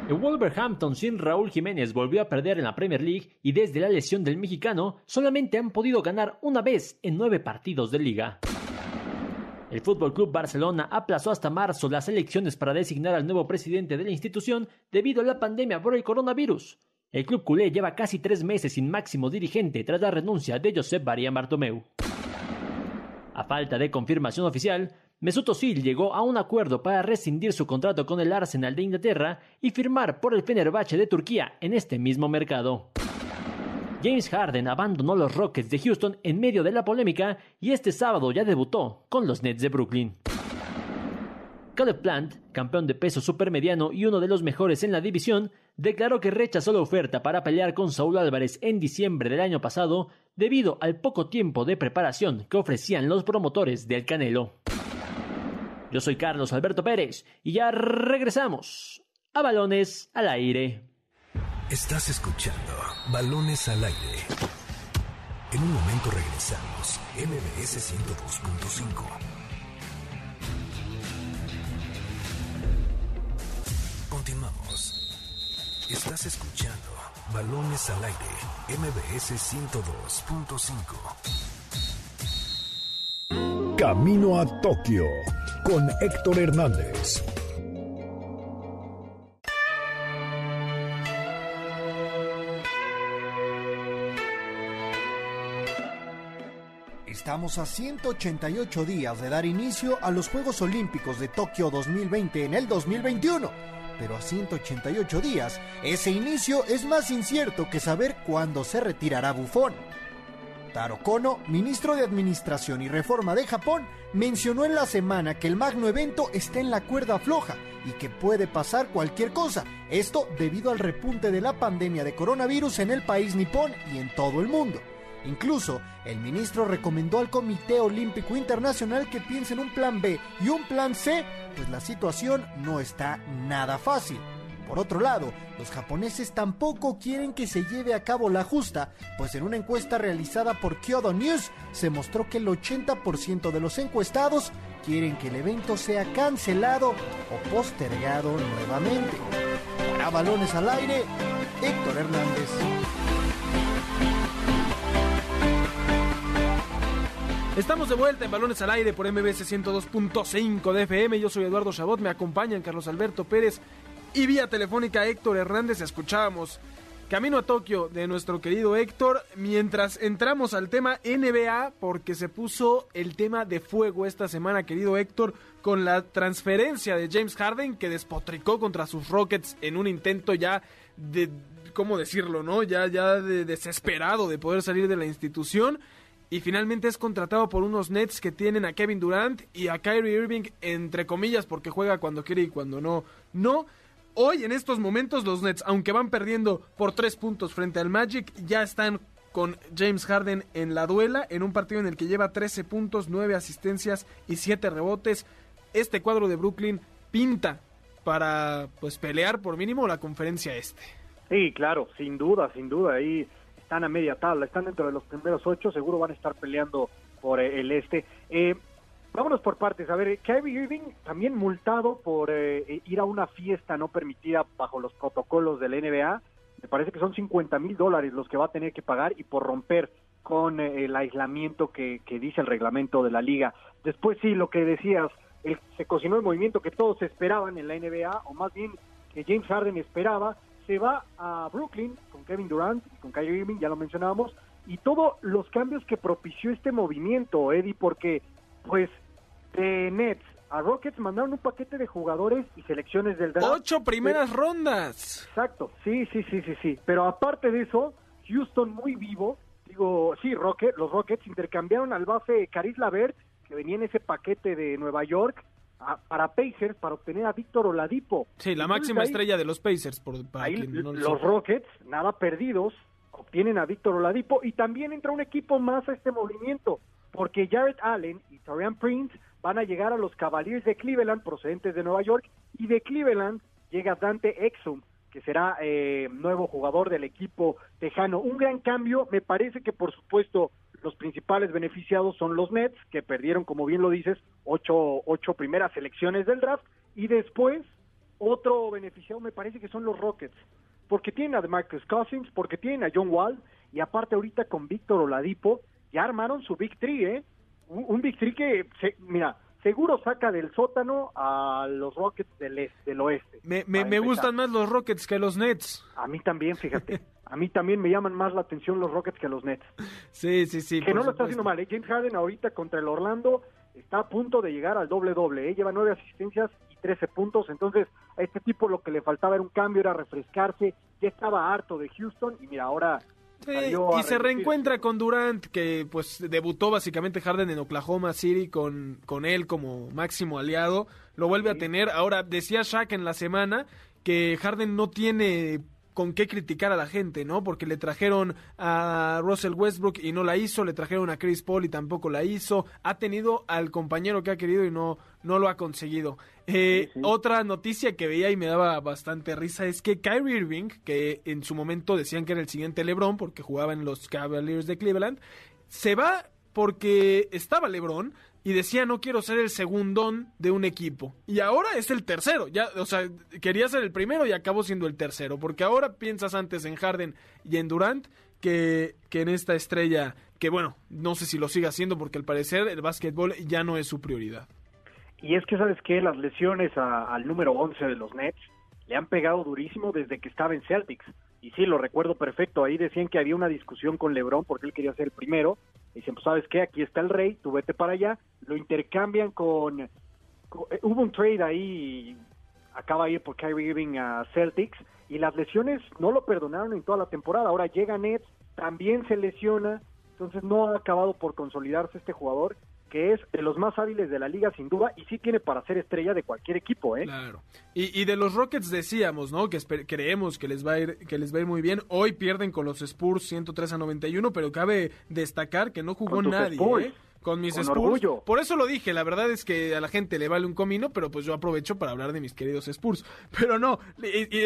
El Wolverhampton sin Raúl Jiménez volvió a perder en la Premier League y desde la lesión del mexicano solamente han podido ganar una vez en nueve partidos de liga. El Fútbol Club Barcelona aplazó hasta marzo las elecciones para designar al nuevo presidente de la institución debido a la pandemia por el coronavirus. El club culé lleva casi tres meses sin máximo dirigente tras la renuncia de Josep María Bartomeu. A falta de confirmación oficial, Mesut Özil llegó a un acuerdo para rescindir su contrato con el Arsenal de Inglaterra y firmar por el Fenerbahce de Turquía en este mismo mercado. James Harden abandonó los Rockets de Houston en medio de la polémica y este sábado ya debutó con los Nets de Brooklyn. Caleb Plant, campeón de peso supermediano y uno de los mejores en la división, declaró que rechazó la oferta para pelear con Saúl Álvarez en diciembre del año pasado debido al poco tiempo de preparación que ofrecían los promotores del Canelo. Yo soy Carlos Alberto Pérez y ya regresamos a Balones al Aire. Estás escuchando Balones al Aire. En un momento regresamos. MBS 102.5. Continuamos. Estás escuchando Balones al Aire. MBS 102.5. Camino a Tokio con Héctor Hernández. Estamos a 188 días de dar inicio a los Juegos Olímpicos de Tokio 2020 en el 2021. Pero a 188 días, ese inicio es más incierto que saber cuándo se retirará Bufón. Taro Kono, ministro de Administración y Reforma de Japón, mencionó en la semana que el magno evento está en la cuerda floja y que puede pasar cualquier cosa. Esto debido al repunte de la pandemia de coronavirus en el país nipón y en todo el mundo. Incluso, el ministro recomendó al Comité Olímpico Internacional que piense en un plan B y un plan C, pues la situación no está nada fácil. Por otro lado, los japoneses tampoco quieren que se lleve a cabo la justa, pues en una encuesta realizada por Kyodo News se mostró que el 80% de los encuestados quieren que el evento sea cancelado o postergado nuevamente. Para balones al aire, Héctor Hernández. Estamos de vuelta en Balones al Aire por MBS 102.5 de FM. Yo soy Eduardo Chabot, me acompañan Carlos Alberto Pérez y vía telefónica Héctor Hernández. Escuchábamos Camino a Tokio de nuestro querido Héctor. Mientras entramos al tema NBA, porque se puso el tema de fuego esta semana, querido Héctor, con la transferencia de James Harden que despotricó contra sus Rockets en un intento ya de, ¿cómo decirlo, no? Ya, ya de desesperado de poder salir de la institución y finalmente es contratado por unos Nets que tienen a Kevin Durant y a Kyrie Irving entre comillas porque juega cuando quiere y cuando no. No, hoy en estos momentos los Nets, aunque van perdiendo por tres puntos frente al Magic, ya están con James Harden en la duela, en un partido en el que lleva 13 puntos, 9 asistencias y 7 rebotes. Este cuadro de Brooklyn pinta para pues pelear por mínimo la conferencia este. Sí, claro, sin duda, sin duda. Ahí están a media tabla, están dentro de los primeros ocho, seguro van a estar peleando por eh, el este. Eh, vámonos por partes. A ver, Kyrie Irving también multado por eh, ir a una fiesta no permitida bajo los protocolos de la NBA. Me parece que son 50 mil dólares los que va a tener que pagar y por romper con el aislamiento que, que, dice el reglamento de la liga. Después sí, lo que decías, el, se cocinó el movimiento que todos esperaban en la NBA, o más bien que James Harden esperaba, se va a Brooklyn con Kevin Durant y con Kyrie Irving, ya lo mencionábamos, y todos los cambios que propició este movimiento, Eddie, porque pues de Nets a Rockets mandaron un paquete de jugadores y selecciones del draft. Ocho primeras rondas. Exacto, sí, sí, sí, sí, sí. Pero aparte de eso, Houston muy vivo, digo, sí, Rocket, los Rockets intercambiaron al base Caris Lavert, que venía en ese paquete de Nueva York, para Pacers para obtener a Víctor Oladipo. Sí, la máxima estrella de los Pacers. Por, ahí los Rockets, nada perdidos, obtienen a Víctor Oladipo y también entra un equipo más a este movimiento, porque Jared Allen y Torian Prince van a llegar a los Cavaliers de Cleveland procedentes de Nueva York y de Cleveland llega Dante Exum que será eh, nuevo jugador del equipo tejano. Un gran cambio, me parece que por supuesto los principales beneficiados son los Nets, que perdieron, como bien lo dices, ocho, ocho primeras selecciones del draft, y después otro beneficiado me parece que son los Rockets, porque tienen a Marcus Cousins, porque tienen a John Wall, y aparte ahorita con Víctor Oladipo, ya armaron su Big Three, ¿eh? Un, un Big Three que, se, mira, seguro saca del sótano a los Rockets del, este, del oeste. Me, me, me gustan más los Rockets que los Nets. A mí también, fíjate. a mí también me llaman más la atención los Rockets que los Nets. Sí, sí, sí. Que no lo está haciendo mal. ¿eh? James Harden ahorita contra el Orlando está a punto de llegar al doble-doble. ¿eh? Lleva nueve asistencias y trece puntos. Entonces, a este tipo lo que le faltaba era un cambio, era refrescarse. Ya estaba harto de Houston y mira, ahora Sí, y se reencuentra con Durant, que pues debutó básicamente Harden en Oklahoma City con, con él como máximo aliado. Lo vuelve a tener. Ahora, decía Shaq en la semana que Harden no tiene con qué criticar a la gente, ¿no? Porque le trajeron a Russell Westbrook y no la hizo, le trajeron a Chris Paul y tampoco la hizo, ha tenido al compañero que ha querido y no, no lo ha conseguido. Eh, Otra noticia que veía y me daba bastante risa es que Kyrie Irving, que en su momento decían que era el siguiente LeBron porque jugaba en los Cavaliers de Cleveland, se va porque estaba LeBron, y decía no quiero ser el segundón de un equipo. Y ahora es el tercero. Ya, o sea, quería ser el primero y acabó siendo el tercero. Porque ahora piensas antes en Harden y en Durant que, que en esta estrella, que bueno, no sé si lo siga haciendo porque al parecer el básquetbol ya no es su prioridad. Y es que, ¿sabes qué? Las lesiones al número 11 de los Nets le han pegado durísimo desde que estaba en Celtics. Y sí, lo recuerdo perfecto. Ahí decían que había una discusión con LeBron porque él quería ser el primero. Dicen, pues, ¿sabes qué? Aquí está el rey, tú vete para allá. Lo intercambian con... Eh, hubo un trade ahí, acaba de ir por Kyrie Irving a Celtics. Y las lesiones no lo perdonaron en toda la temporada. Ahora llega Nets, también se lesiona. Entonces no ha acabado por consolidarse este jugador que es de los más hábiles de la liga sin duda y sí tiene para ser estrella de cualquier equipo, ¿eh? Claro. Y, y de los Rockets decíamos, ¿no? Que creemos que les va a ir que les va a ir muy bien. Hoy pierden con los Spurs 103 a 91, pero cabe destacar que no jugó nadie, ¿eh? Con mis Spurs. Por eso lo dije, la verdad es que a la gente le vale un comino, pero pues yo aprovecho para hablar de mis queridos Spurs. Pero no,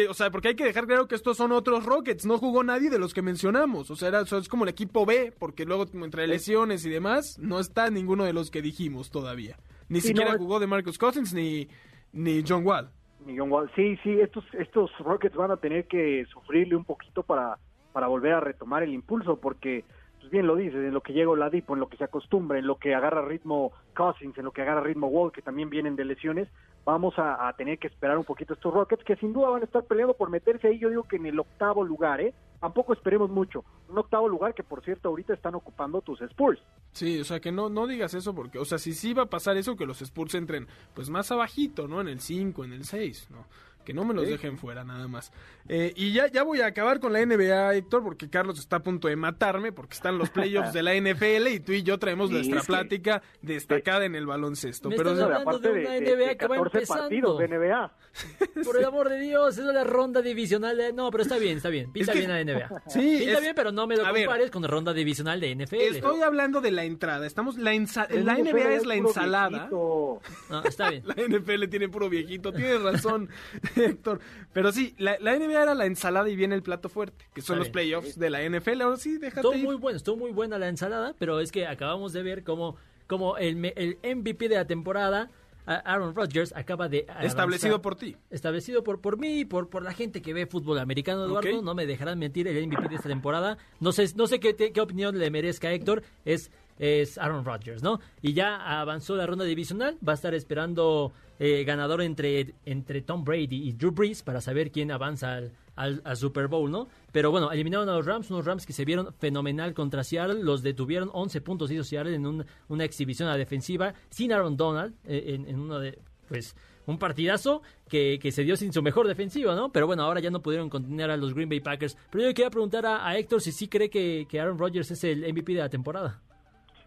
o sea, porque hay que dejar claro que estos son otros Rockets, no jugó nadie de los que mencionamos. O sea, era, es como el equipo B, porque luego entre lesiones y demás, no está ninguno de los que dijimos todavía. Ni siquiera jugó de Marcus Cousins ni, ni John Wall. Ni John Wall, sí, sí, estos, estos Rockets van a tener que sufrirle un poquito para, para volver a retomar el impulso, porque pues bien lo dices, en lo que llega Oladipo, en lo que se acostumbra, en lo que agarra ritmo Cousins, en lo que agarra ritmo Wall, que también vienen de lesiones, vamos a, tener que esperar un poquito estos Rockets, que sin duda van a estar peleando por meterse ahí, yo digo que en el octavo lugar, ¿eh? Tampoco esperemos mucho. Un octavo lugar que, por cierto, ahorita están ocupando tus Spurs. Sí, o sea, que no, no digas eso porque, o sea, si sí va a pasar eso, que los Spurs entren, pues más abajito, ¿no? En el 5, en el 6, ¿no? Que no me los dejen fuera nada más. Eh, y ya, ya voy a acabar con la NBA, Héctor, porque Carlos está a punto de matarme, porque están los playoffs de la NFL y tú y yo traemos nuestra plática destacada en el baloncesto. pero hablando de una NBA que va empezando. de NBA. Por el amor de Dios, es la ronda divisional de... No, pero está bien, está bien. Pinta bien la NBA. Sí, Pinta bien, pero no me lo compares con la ronda divisional de NFL. Estoy hablando de la entrada. Estamos la, la NBA es la ensalada. No, está bien. La NFL tiene puro viejito, tienes razón. Héctor. Pero sí, la, NBA era la ensalada y viene el plato fuerte, que son los playoffs de la NFL. Ahora sí, déjate. Estuvo muy bueno, estuvo muy buena la ensalada, pero es que acabamos de ver cómo, como el, el MVP de la temporada. Aaron Rodgers acaba de establecido por ti establecido por por mí por por la gente que ve fútbol americano Eduardo no me dejarán mentir el MVP de esta temporada no sé no sé qué, qué opinión le merezca Héctor es es Aaron Rodgers, ¿no? Y ya avanzó la ronda divisional, va a estar esperando eh, ganador entre, entre Tom Brady y Drew Brees para saber quién avanza al, al, Super Bowl, ¿no? Pero bueno, eliminaron a los Rams, unos Rams que se vieron fenomenal contra Seattle, los detuvieron 11 puntos hizo Seattle en una exhibición a defensiva sin Aaron Donald eh, en, uno de, pues, un partidazo que, que, se dio sin su mejor defensiva, ¿no? Pero bueno, ahora ya no pudieron continuar a los Green Bay Packers. Pero yo quería preguntar a, a Héctor si sí cree que, que Aaron Rodgers es el MVP de la temporada.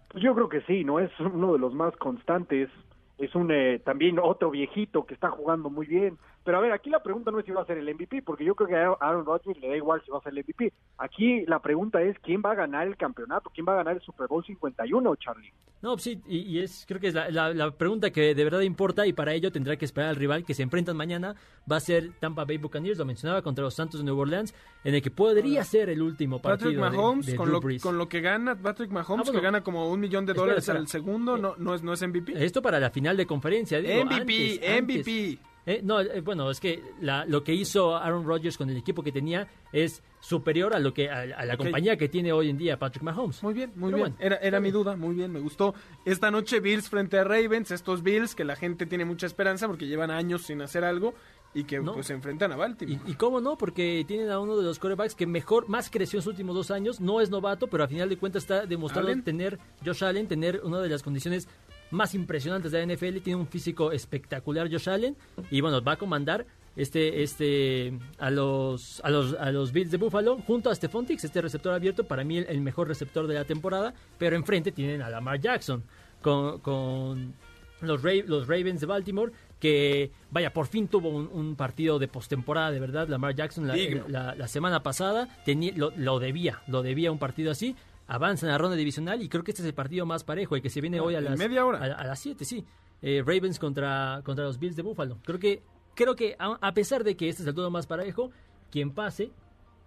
Pues yo creo que sí, ¿no? Es uno de los más constantes. Es un eh, también otro viejito que está jugando muy bien. Pero a ver, aquí la pregunta no es si va a ser el MVP, porque yo creo que a Aaron Rodgers le da igual si va a ser el MVP. Aquí la pregunta es quién va a ganar el campeonato, quién va a ganar el Super Bowl 51, Charlie. No, pues sí, y, es creo que es la, pregunta que de verdad importa y para ello tendrá que esperar al rival que se enfrentan mañana. Va a ser Tampa Bay Buccaneers, lo mencionaba, contra los Santos de Nueva Orleans, en el que podría ser el último partido. Patrick Mahomes, con, lo, con lo que gana, Patrick Mahomes, ah, que gana como un millón de dólares al segundo, no, no, es, no es MVP. Esto para la final de conferencia. MVP, MVP. Eh, no, eh, bueno, es que lo que hizo Aaron Rodgers con el equipo que tenía es superior a lo que a, la compañía que tiene hoy en día Patrick Mahomes. Muy bien, muy bien. Era, era mi duda, muy bien, me gustó. Esta noche Bills frente a Ravens, estos Bills que la gente tiene mucha esperanza porque llevan años sin hacer algo y que pues se enfrentan a Baltimore. ¿Y, cómo no? Porque tienen a uno de los quarterbacks que mejor, más creció en sus últimos dos años. No es novato, pero a final de cuentas está demostrando tener, Josh Allen, tener una de las condiciones más impresionantes de la NFL, tiene un físico espectacular Josh Allen y bueno, va a comandar este, este, a los, a los, a los Bills de Buffalo junto a Stephon Diggs, este receptor abierto, para mí el, mejor receptor de la temporada, pero enfrente tienen a Lamar Jackson con, con los, los Ravens de Baltimore que, vaya, por fin tuvo un, partido de postemporada, de verdad, Lamar Jackson la, la, semana pasada tenía, lo, debía, lo debía un partido así, avanza en la ronda divisional y creo que este es el partido más parejo, el que se viene hoy a las... media hora. A, las 7, sí. Eh, Ravens contra, contra los Bills de Buffalo. Creo que, creo que a, pesar de que este es el todo más parejo, quien pase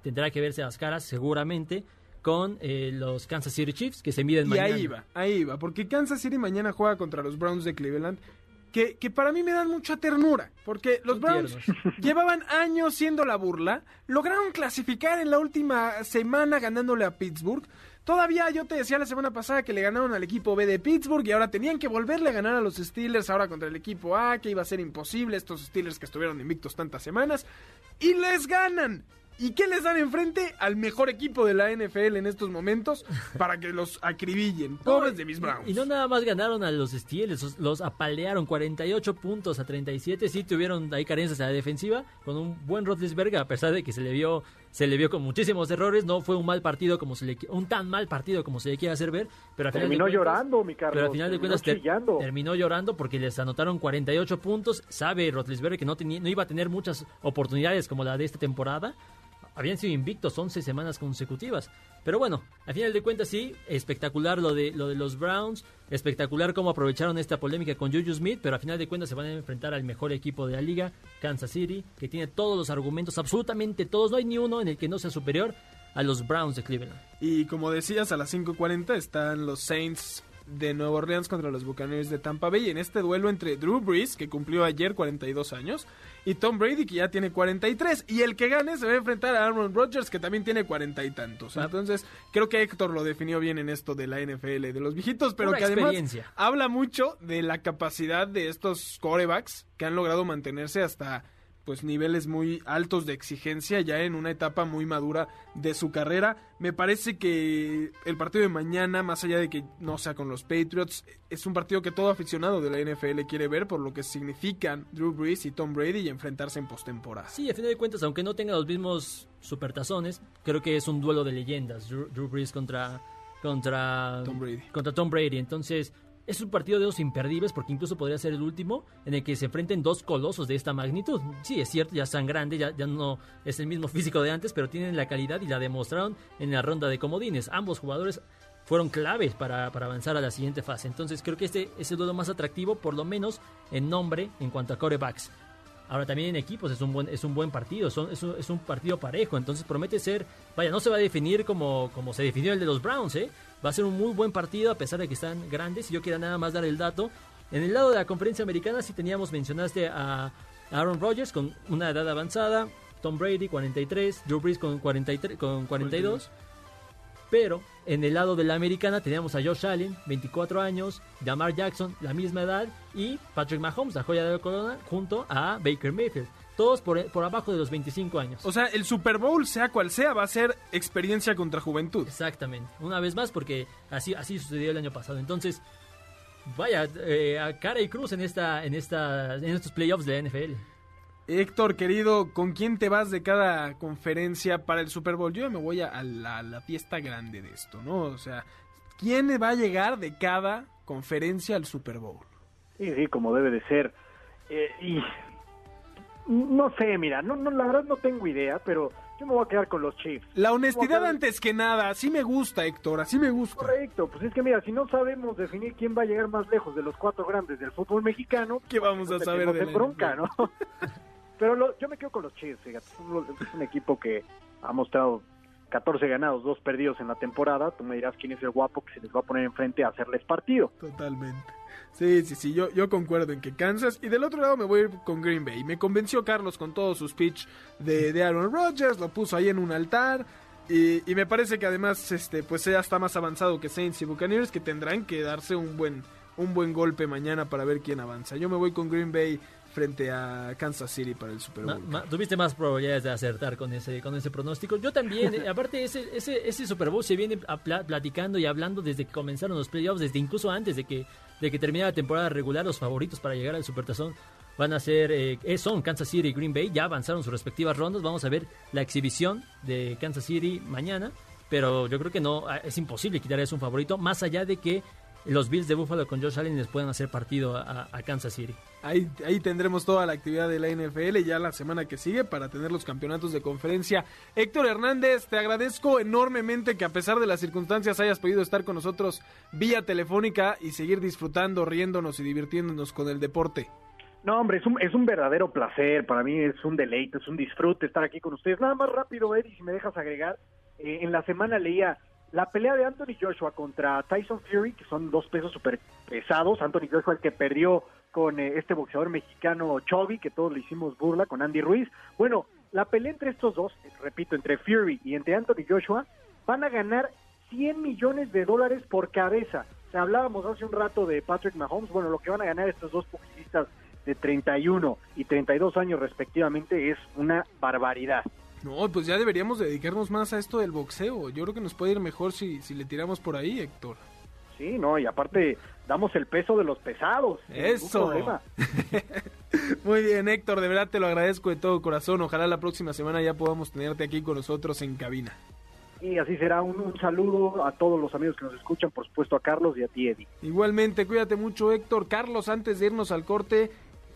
tendrá que verse las caras seguramente con eh, los Kansas City Chiefs que se miden mañana. Y ahí va, ahí va, porque Kansas City mañana juega contra los Browns de Cleveland que, que, para mí me dan mucha ternura, porque los Browns llevaban años siendo la burla, lograron clasificar en la última semana ganándole a Pittsburgh. Todavía yo te decía la semana pasada que le ganaron al equipo B de Pittsburgh y ahora tenían que volverle a ganar a los Steelers ahora contra el equipo A, que iba a ser imposible estos Steelers que estuvieron invictos tantas semanas. Y les ganan. ¿Y qué les dan enfrente? Al mejor equipo de la NFL en estos momentos para que los acribillen. Pobres de mis Browns. Y no nada más ganaron a los Steelers, los, apalearon 48 puntos a 37. Sí tuvieron ahí carencias a la defensiva con un buen Roethlisberger, a pesar de que se le vio se le vio con muchísimos errores, no fue un mal partido como se le un tan mal partido como se le quiere hacer ver, pero al terminó llorando, mi Carlos. Pero al final de cuentas terminó llorando porque les anotaron 48 puntos, sabe Roethlisberger que no tenía no iba a tener muchas oportunidades como la de esta temporada habían sido invictos 11 semanas consecutivas. Pero bueno, al final de cuentas sí, espectacular lo de, lo de los Browns, espectacular cómo aprovecharon esta polémica con Juju Smith, pero al final de cuentas se van a enfrentar al mejor equipo de la liga, Kansas City, que tiene todos los argumentos, absolutamente todos, no hay ni uno en el que no sea superior a los Browns de Cleveland. Y como decías, a las 5.40 están los Saints de Nueva Orleans contra los Buccaneers de Tampa Bay en este duelo entre Drew Brees, que cumplió ayer 42 años, y Tom Brady, que ya tiene 43. Y el que gane se va a enfrentar a Aaron Rodgers, que también tiene cuarenta y tantos. Entonces, creo que Héctor lo definió bien en esto de la NFL, de los viejitos, pero que además habla mucho de la capacidad de estos corebacks que han logrado mantenerse hasta pues niveles muy altos de exigencia ya en una etapa muy madura de su carrera. Me parece que el partido de mañana, más allá de que no sea con los Patriots, es un partido que todo aficionado de la NFL quiere ver por lo que significan Drew Brees y Tom Brady y enfrentarse en postemporada. Sí, a fin de cuentas, aunque no tenga los mismos supertazones, creo que es un duelo de leyendas. Drew, Brees contra contra Tom Brady. Contra Tom Brady. Entonces, es un partido de dos imperdibles porque incluso podría ser el último en el que se enfrenten dos colosos de esta magnitud. Sí, es cierto, ya están grandes, ya, ya no es el mismo físico de antes, pero tienen la calidad y la demostraron en la ronda de comodines. Ambos jugadores fueron claves para, avanzar a la siguiente fase. Entonces creo que este es el duelo más atractivo, por lo menos en nombre en cuanto a corebacks. Ahora también en equipos es un buen, es un buen partido, son, es, un, es, un, partido parejo, entonces promete ser, vaya, no se va a definir como, como se definió el de los Browns, ¿eh? Va a ser un muy buen partido a pesar de que están grandes. Y yo quiero nada más dar el dato. En el lado de la conferencia americana sí teníamos, mencionaste a Aaron Rodgers con una edad avanzada, Tom Brady 43, Drew Brees con, 43, con 42. Pero en el lado de la americana teníamos a Josh Allen, 24 años, Jamar Jackson, la misma edad, y Patrick Mahomes, la joya de la corona, junto a Baker Mayfield todos por, por abajo de los 25 años. O sea, el Super Bowl, sea cual sea, va a ser experiencia contra juventud. Exactamente. Una vez más, porque así, así sucedió el año pasado. Entonces, vaya, eh, a cara y cruz en, esta, en, esta, en estos playoffs de NFL. Héctor, querido, ¿con quién te vas de cada conferencia para el Super Bowl? Yo me voy a la, la fiesta grande de esto, ¿no? O sea, ¿quién va a llegar de cada conferencia al Super Bowl? Sí, sí, como debe de ser. Eh, y no sé, mira, no, no, la verdad no tengo idea, pero yo me voy a quedar con los Chiefs. La honestidad antes que nada, así me gusta, Héctor, así me gusta. Correcto, pues es que mira, si no sabemos definir quién va a llegar más lejos de los cuatro grandes del fútbol mexicano, ¿qué vamos a saber de bronca, no? pero yo me quedo con los Chiefs, fíjate, es un equipo que ha mostrado 14 ganados, 2 perdidos en la temporada, tú me dirás quién es el guapo que se les va a poner enfrente a hacerles partido. Totalmente. Sí, sí, sí, yo, yo concuerdo en que Kansas. Y del otro lado me voy a ir con Green Bay. Me convenció Carlos con todo su speech de, de Aaron Rodgers, lo puso ahí en un altar. Y, y, me parece que además este pues ya está más avanzado que Saints y Buccaneers que tendrán que darse un buen un buen golpe mañana para ver quién avanza. Yo me voy con Green Bay frente a Kansas City para el Super Bowl. tuviste más probabilidades de acertar con ese con ese pronóstico. Yo también, eh, aparte ese, ese ese Super Bowl se viene platicando y hablando desde que comenzaron los playoffs, desde incluso antes de que de que termine la temporada regular, los favoritos para llegar al Supertazón van a ser, eh, eh, son Kansas City y Green Bay, ya avanzaron sus respectivas rondas, vamos a ver la exhibición de Kansas City mañana, pero yo creo que no, ah, es imposible quitar eso un favorito, más allá de que los Bills de Buffalo con Josh Allen les puedan hacer partido a, Kansas City. Ahí, ahí tendremos toda la actividad de la NFL ya la semana que sigue para tener los campeonatos de conferencia. Héctor Hernández, te agradezco enormemente que a pesar de las circunstancias hayas podido estar con nosotros vía telefónica y seguir disfrutando, riéndonos y divirtiéndonos con el deporte. No, hombre, es un, es un verdadero placer, para mí es un deleite, es un disfrute estar aquí con ustedes. Nada más rápido, Eddie, si me dejas agregar, eh, en la semana leía la pelea de Anthony Joshua contra Tyson Fury, que son dos pesos súper pesados. Anthony Joshua el que perdió con eh, este boxeador mexicano Chovy, que todos le hicimos burla, con Andy Ruiz. Bueno, la pelea entre estos dos, repito, entre Fury y entre Anthony Joshua, van a ganar 100 millones de dólares por cabeza. O hablábamos hace un rato de Patrick Mahomes, bueno, lo que van a ganar estos dos boxistas de 31 y 32 años respectivamente es una barbaridad. No, pues ya deberíamos dedicarnos más a esto del boxeo. Yo creo que nos puede ir mejor si, si le tiramos por ahí, Héctor. Sí, no, y aparte damos el peso de los pesados. Eso. Muy bien, Héctor, de verdad te lo agradezco de todo corazón. Ojalá la próxima semana ya podamos tenerte aquí con nosotros en cabina. Y así será un, un, saludo a todos los amigos que nos escuchan, por supuesto a Carlos y a ti, Eddie. Igualmente, cuídate mucho, Héctor. Carlos, antes de irnos al corte,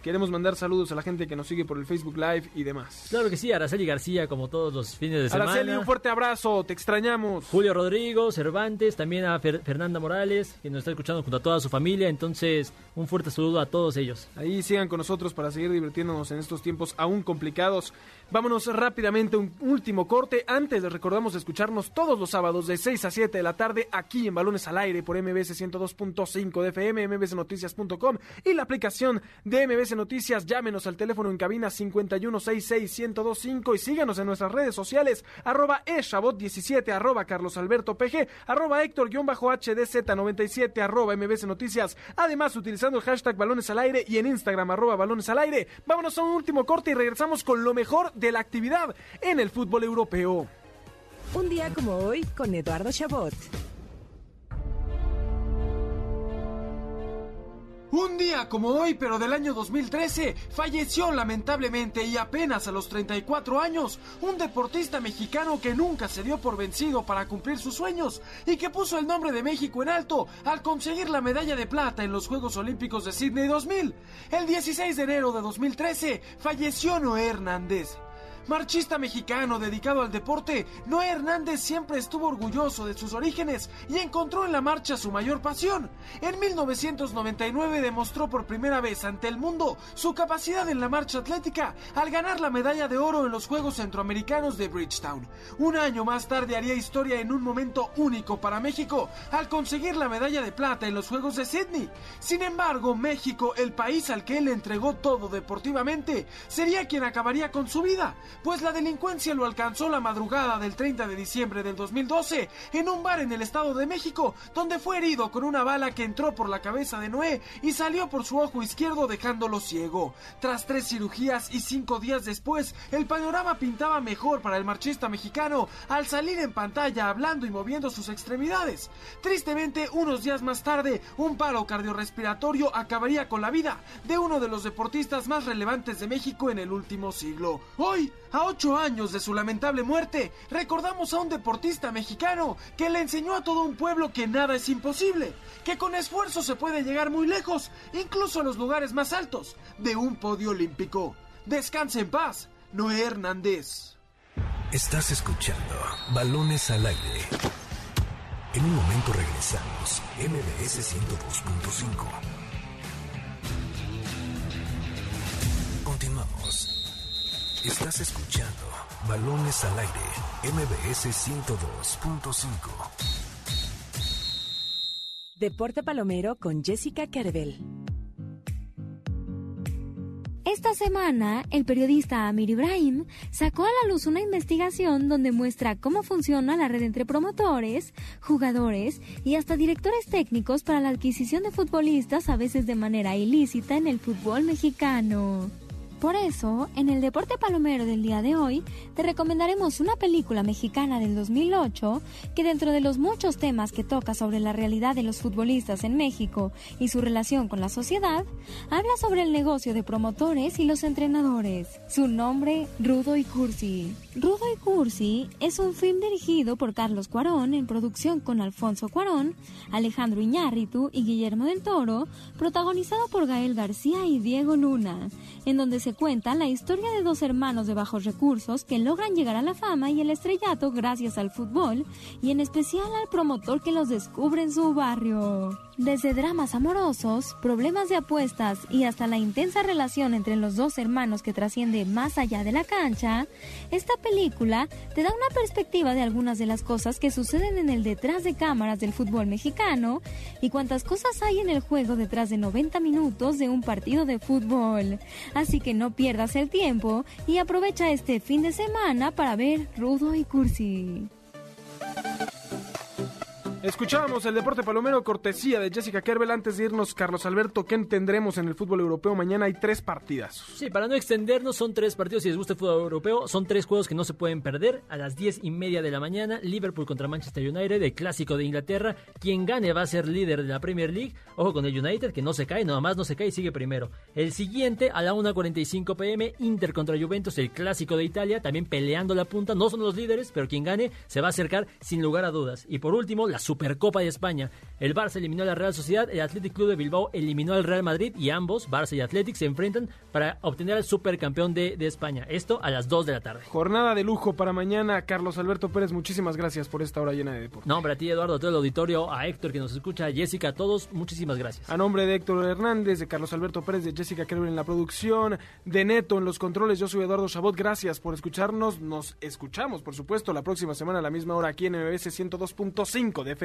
Queremos mandar saludos a la gente que nos sigue por el Facebook Live y demás. Claro que sí, Araceli García, como todos los fines de semana. Araceli, un fuerte abrazo, te extrañamos. Julio Rodrigo, Cervantes, también a Fernanda Morales, que nos está escuchando junto a toda su familia. Entonces, un fuerte saludo a todos ellos. Ahí sigan con nosotros para seguir divirtiéndonos en estos tiempos aún complicados. Vámonos rápidamente un último corte. Antes les recordamos escucharnos todos los sábados de 6 a 7 de la tarde aquí en Balones al Aire por MBS 102.5 de FM, mbsnoticias.com y la aplicación de MBS Noticias. Llámenos al teléfono en cabina 5166125 y síganos en nuestras redes sociales arroba eshabot17, arroba carlosalbertopg, arroba héctor-hdz97, arroba mbs noticias. Además, utilizando el hashtag Balones al Aire y en Instagram arroba Balones al Aire. Vámonos a un último corte y regresamos con lo mejor de la actividad en el fútbol europeo. Un día como hoy con Eduardo Chabot. Un día como hoy, pero del año 2013, falleció lamentablemente y apenas a los 34 años, un deportista mexicano que nunca se dio por vencido para cumplir sus sueños y que puso el nombre de México en alto al conseguir la medalla de plata en los Juegos Olímpicos de Sydney 2000. El 16 de enero de 2013 falleció Noé Hernández. Marchista mexicano dedicado al deporte, Noé Hernández siempre estuvo orgulloso de sus orígenes y encontró en la marcha su mayor pasión. En 1999 demostró por primera vez ante el mundo su capacidad en la marcha atlética al ganar la medalla de oro en los Juegos Centroamericanos de Bridgetown. Un año más tarde haría historia en un momento único para México al conseguir la medalla de plata en los Juegos de Sydney. Sin embargo, México, el país al que él entregó todo deportivamente, sería quien acabaría con su vida pues la delincuencia lo alcanzó la madrugada del 30 de diciembre del 2012 en un bar en el Estado de México, donde fue herido con una bala que entró por la cabeza de Noé y salió por su ojo izquierdo dejándolo ciego. Tras tres cirugías y cinco días después, el panorama pintaba mejor para el marchista mexicano al salir en pantalla hablando y moviendo sus extremidades. Tristemente, unos días más tarde, un paro cardiorrespiratorio acabaría con la vida de uno de los deportistas más relevantes de México en el último siglo. Hoy, a ocho años de su lamentable muerte, recordamos a un deportista mexicano que le enseñó a todo un pueblo que nada es imposible, que con esfuerzo se puede llegar muy lejos, incluso a los lugares más altos, de un podio olímpico. Descanse en paz, Noé Hernández. Estás escuchando Balones al aire. En un momento regresamos, MBS 102.5. Estás escuchando Balones al Aire, MBS 102.5. Deporte Palomero con Jessica Kerbel. Esta semana, el periodista Amir Ibrahim sacó a la luz una investigación donde muestra cómo funciona la red entre promotores, jugadores y hasta directores técnicos para la adquisición de futbolistas a veces de manera ilícita en el fútbol mexicano. Por eso, en el Deporte Palomero del día de hoy, te recomendaremos una película mexicana del 2008 que dentro de los muchos temas que toca sobre la realidad de los futbolistas en México y su relación con la sociedad, habla sobre el negocio de promotores y los entrenadores. Su nombre, Rudo y Cursi. Rudo y Cursi es un film dirigido por Carlos Cuarón en producción con Alfonso Cuarón, Alejandro Iñárritu y Guillermo del Toro, protagonizado por Gael García y Diego Luna, en donde se cuenta la historia de dos hermanos de bajos recursos que logran llegar a la fama y el estrellato gracias al fútbol y en especial al promotor que los descubre en su barrio. Desde dramas amorosos, problemas de apuestas y hasta la intensa relación entre los dos hermanos que trasciende más allá de la cancha, esta película te da una perspectiva de algunas de las cosas que suceden en el detrás de cámaras del fútbol mexicano y cuántas cosas hay en el juego detrás de 90 minutos de un partido de fútbol. Así que no pierdas el tiempo y aprovecha este fin de semana para ver Rudo y Cursi. Escuchábamos el deporte palomero cortesía de Jessica Kerbel. Antes de irnos, Carlos Alberto, ¿qué tendremos en el fútbol europeo? Mañana hay tres partidas. Sí, para no extendernos, son tres partidos. Si les gusta el fútbol europeo, son tres juegos que no se pueden perder. A las diez y media de la mañana, Liverpool contra Manchester United, el clásico de Inglaterra. Quien gane va a ser líder de la Premier League. Ojo con el United, que no se cae, nada más no se cae y sigue primero. El siguiente, a la 1.45 pm, Inter contra Juventus, el clásico de Italia, también peleando la punta. No son los líderes, pero quien gane se va a acercar sin lugar a dudas. Y por último, la Supercopa de España. El Barça eliminó a la Real Sociedad, el Athletic Club de Bilbao eliminó al Real Madrid y ambos, Barça y Athletic, se enfrentan para obtener al supercampeón de, de España. Esto a las 2 de la tarde. Jornada de lujo para mañana. Carlos Alberto Pérez, muchísimas gracias por esta hora llena de deporte. No, hombre, a ti, Eduardo, a todo el auditorio, a Héctor que nos escucha, a Jessica, a todos, muchísimas gracias. A nombre de Héctor Hernández, de Carlos Alberto Pérez, de Jessica Kerber en la producción, de Neto en los controles, yo soy Eduardo Chabot. Gracias por escucharnos. Nos escuchamos, por supuesto, la próxima semana a la misma hora aquí en MBS 102.5 de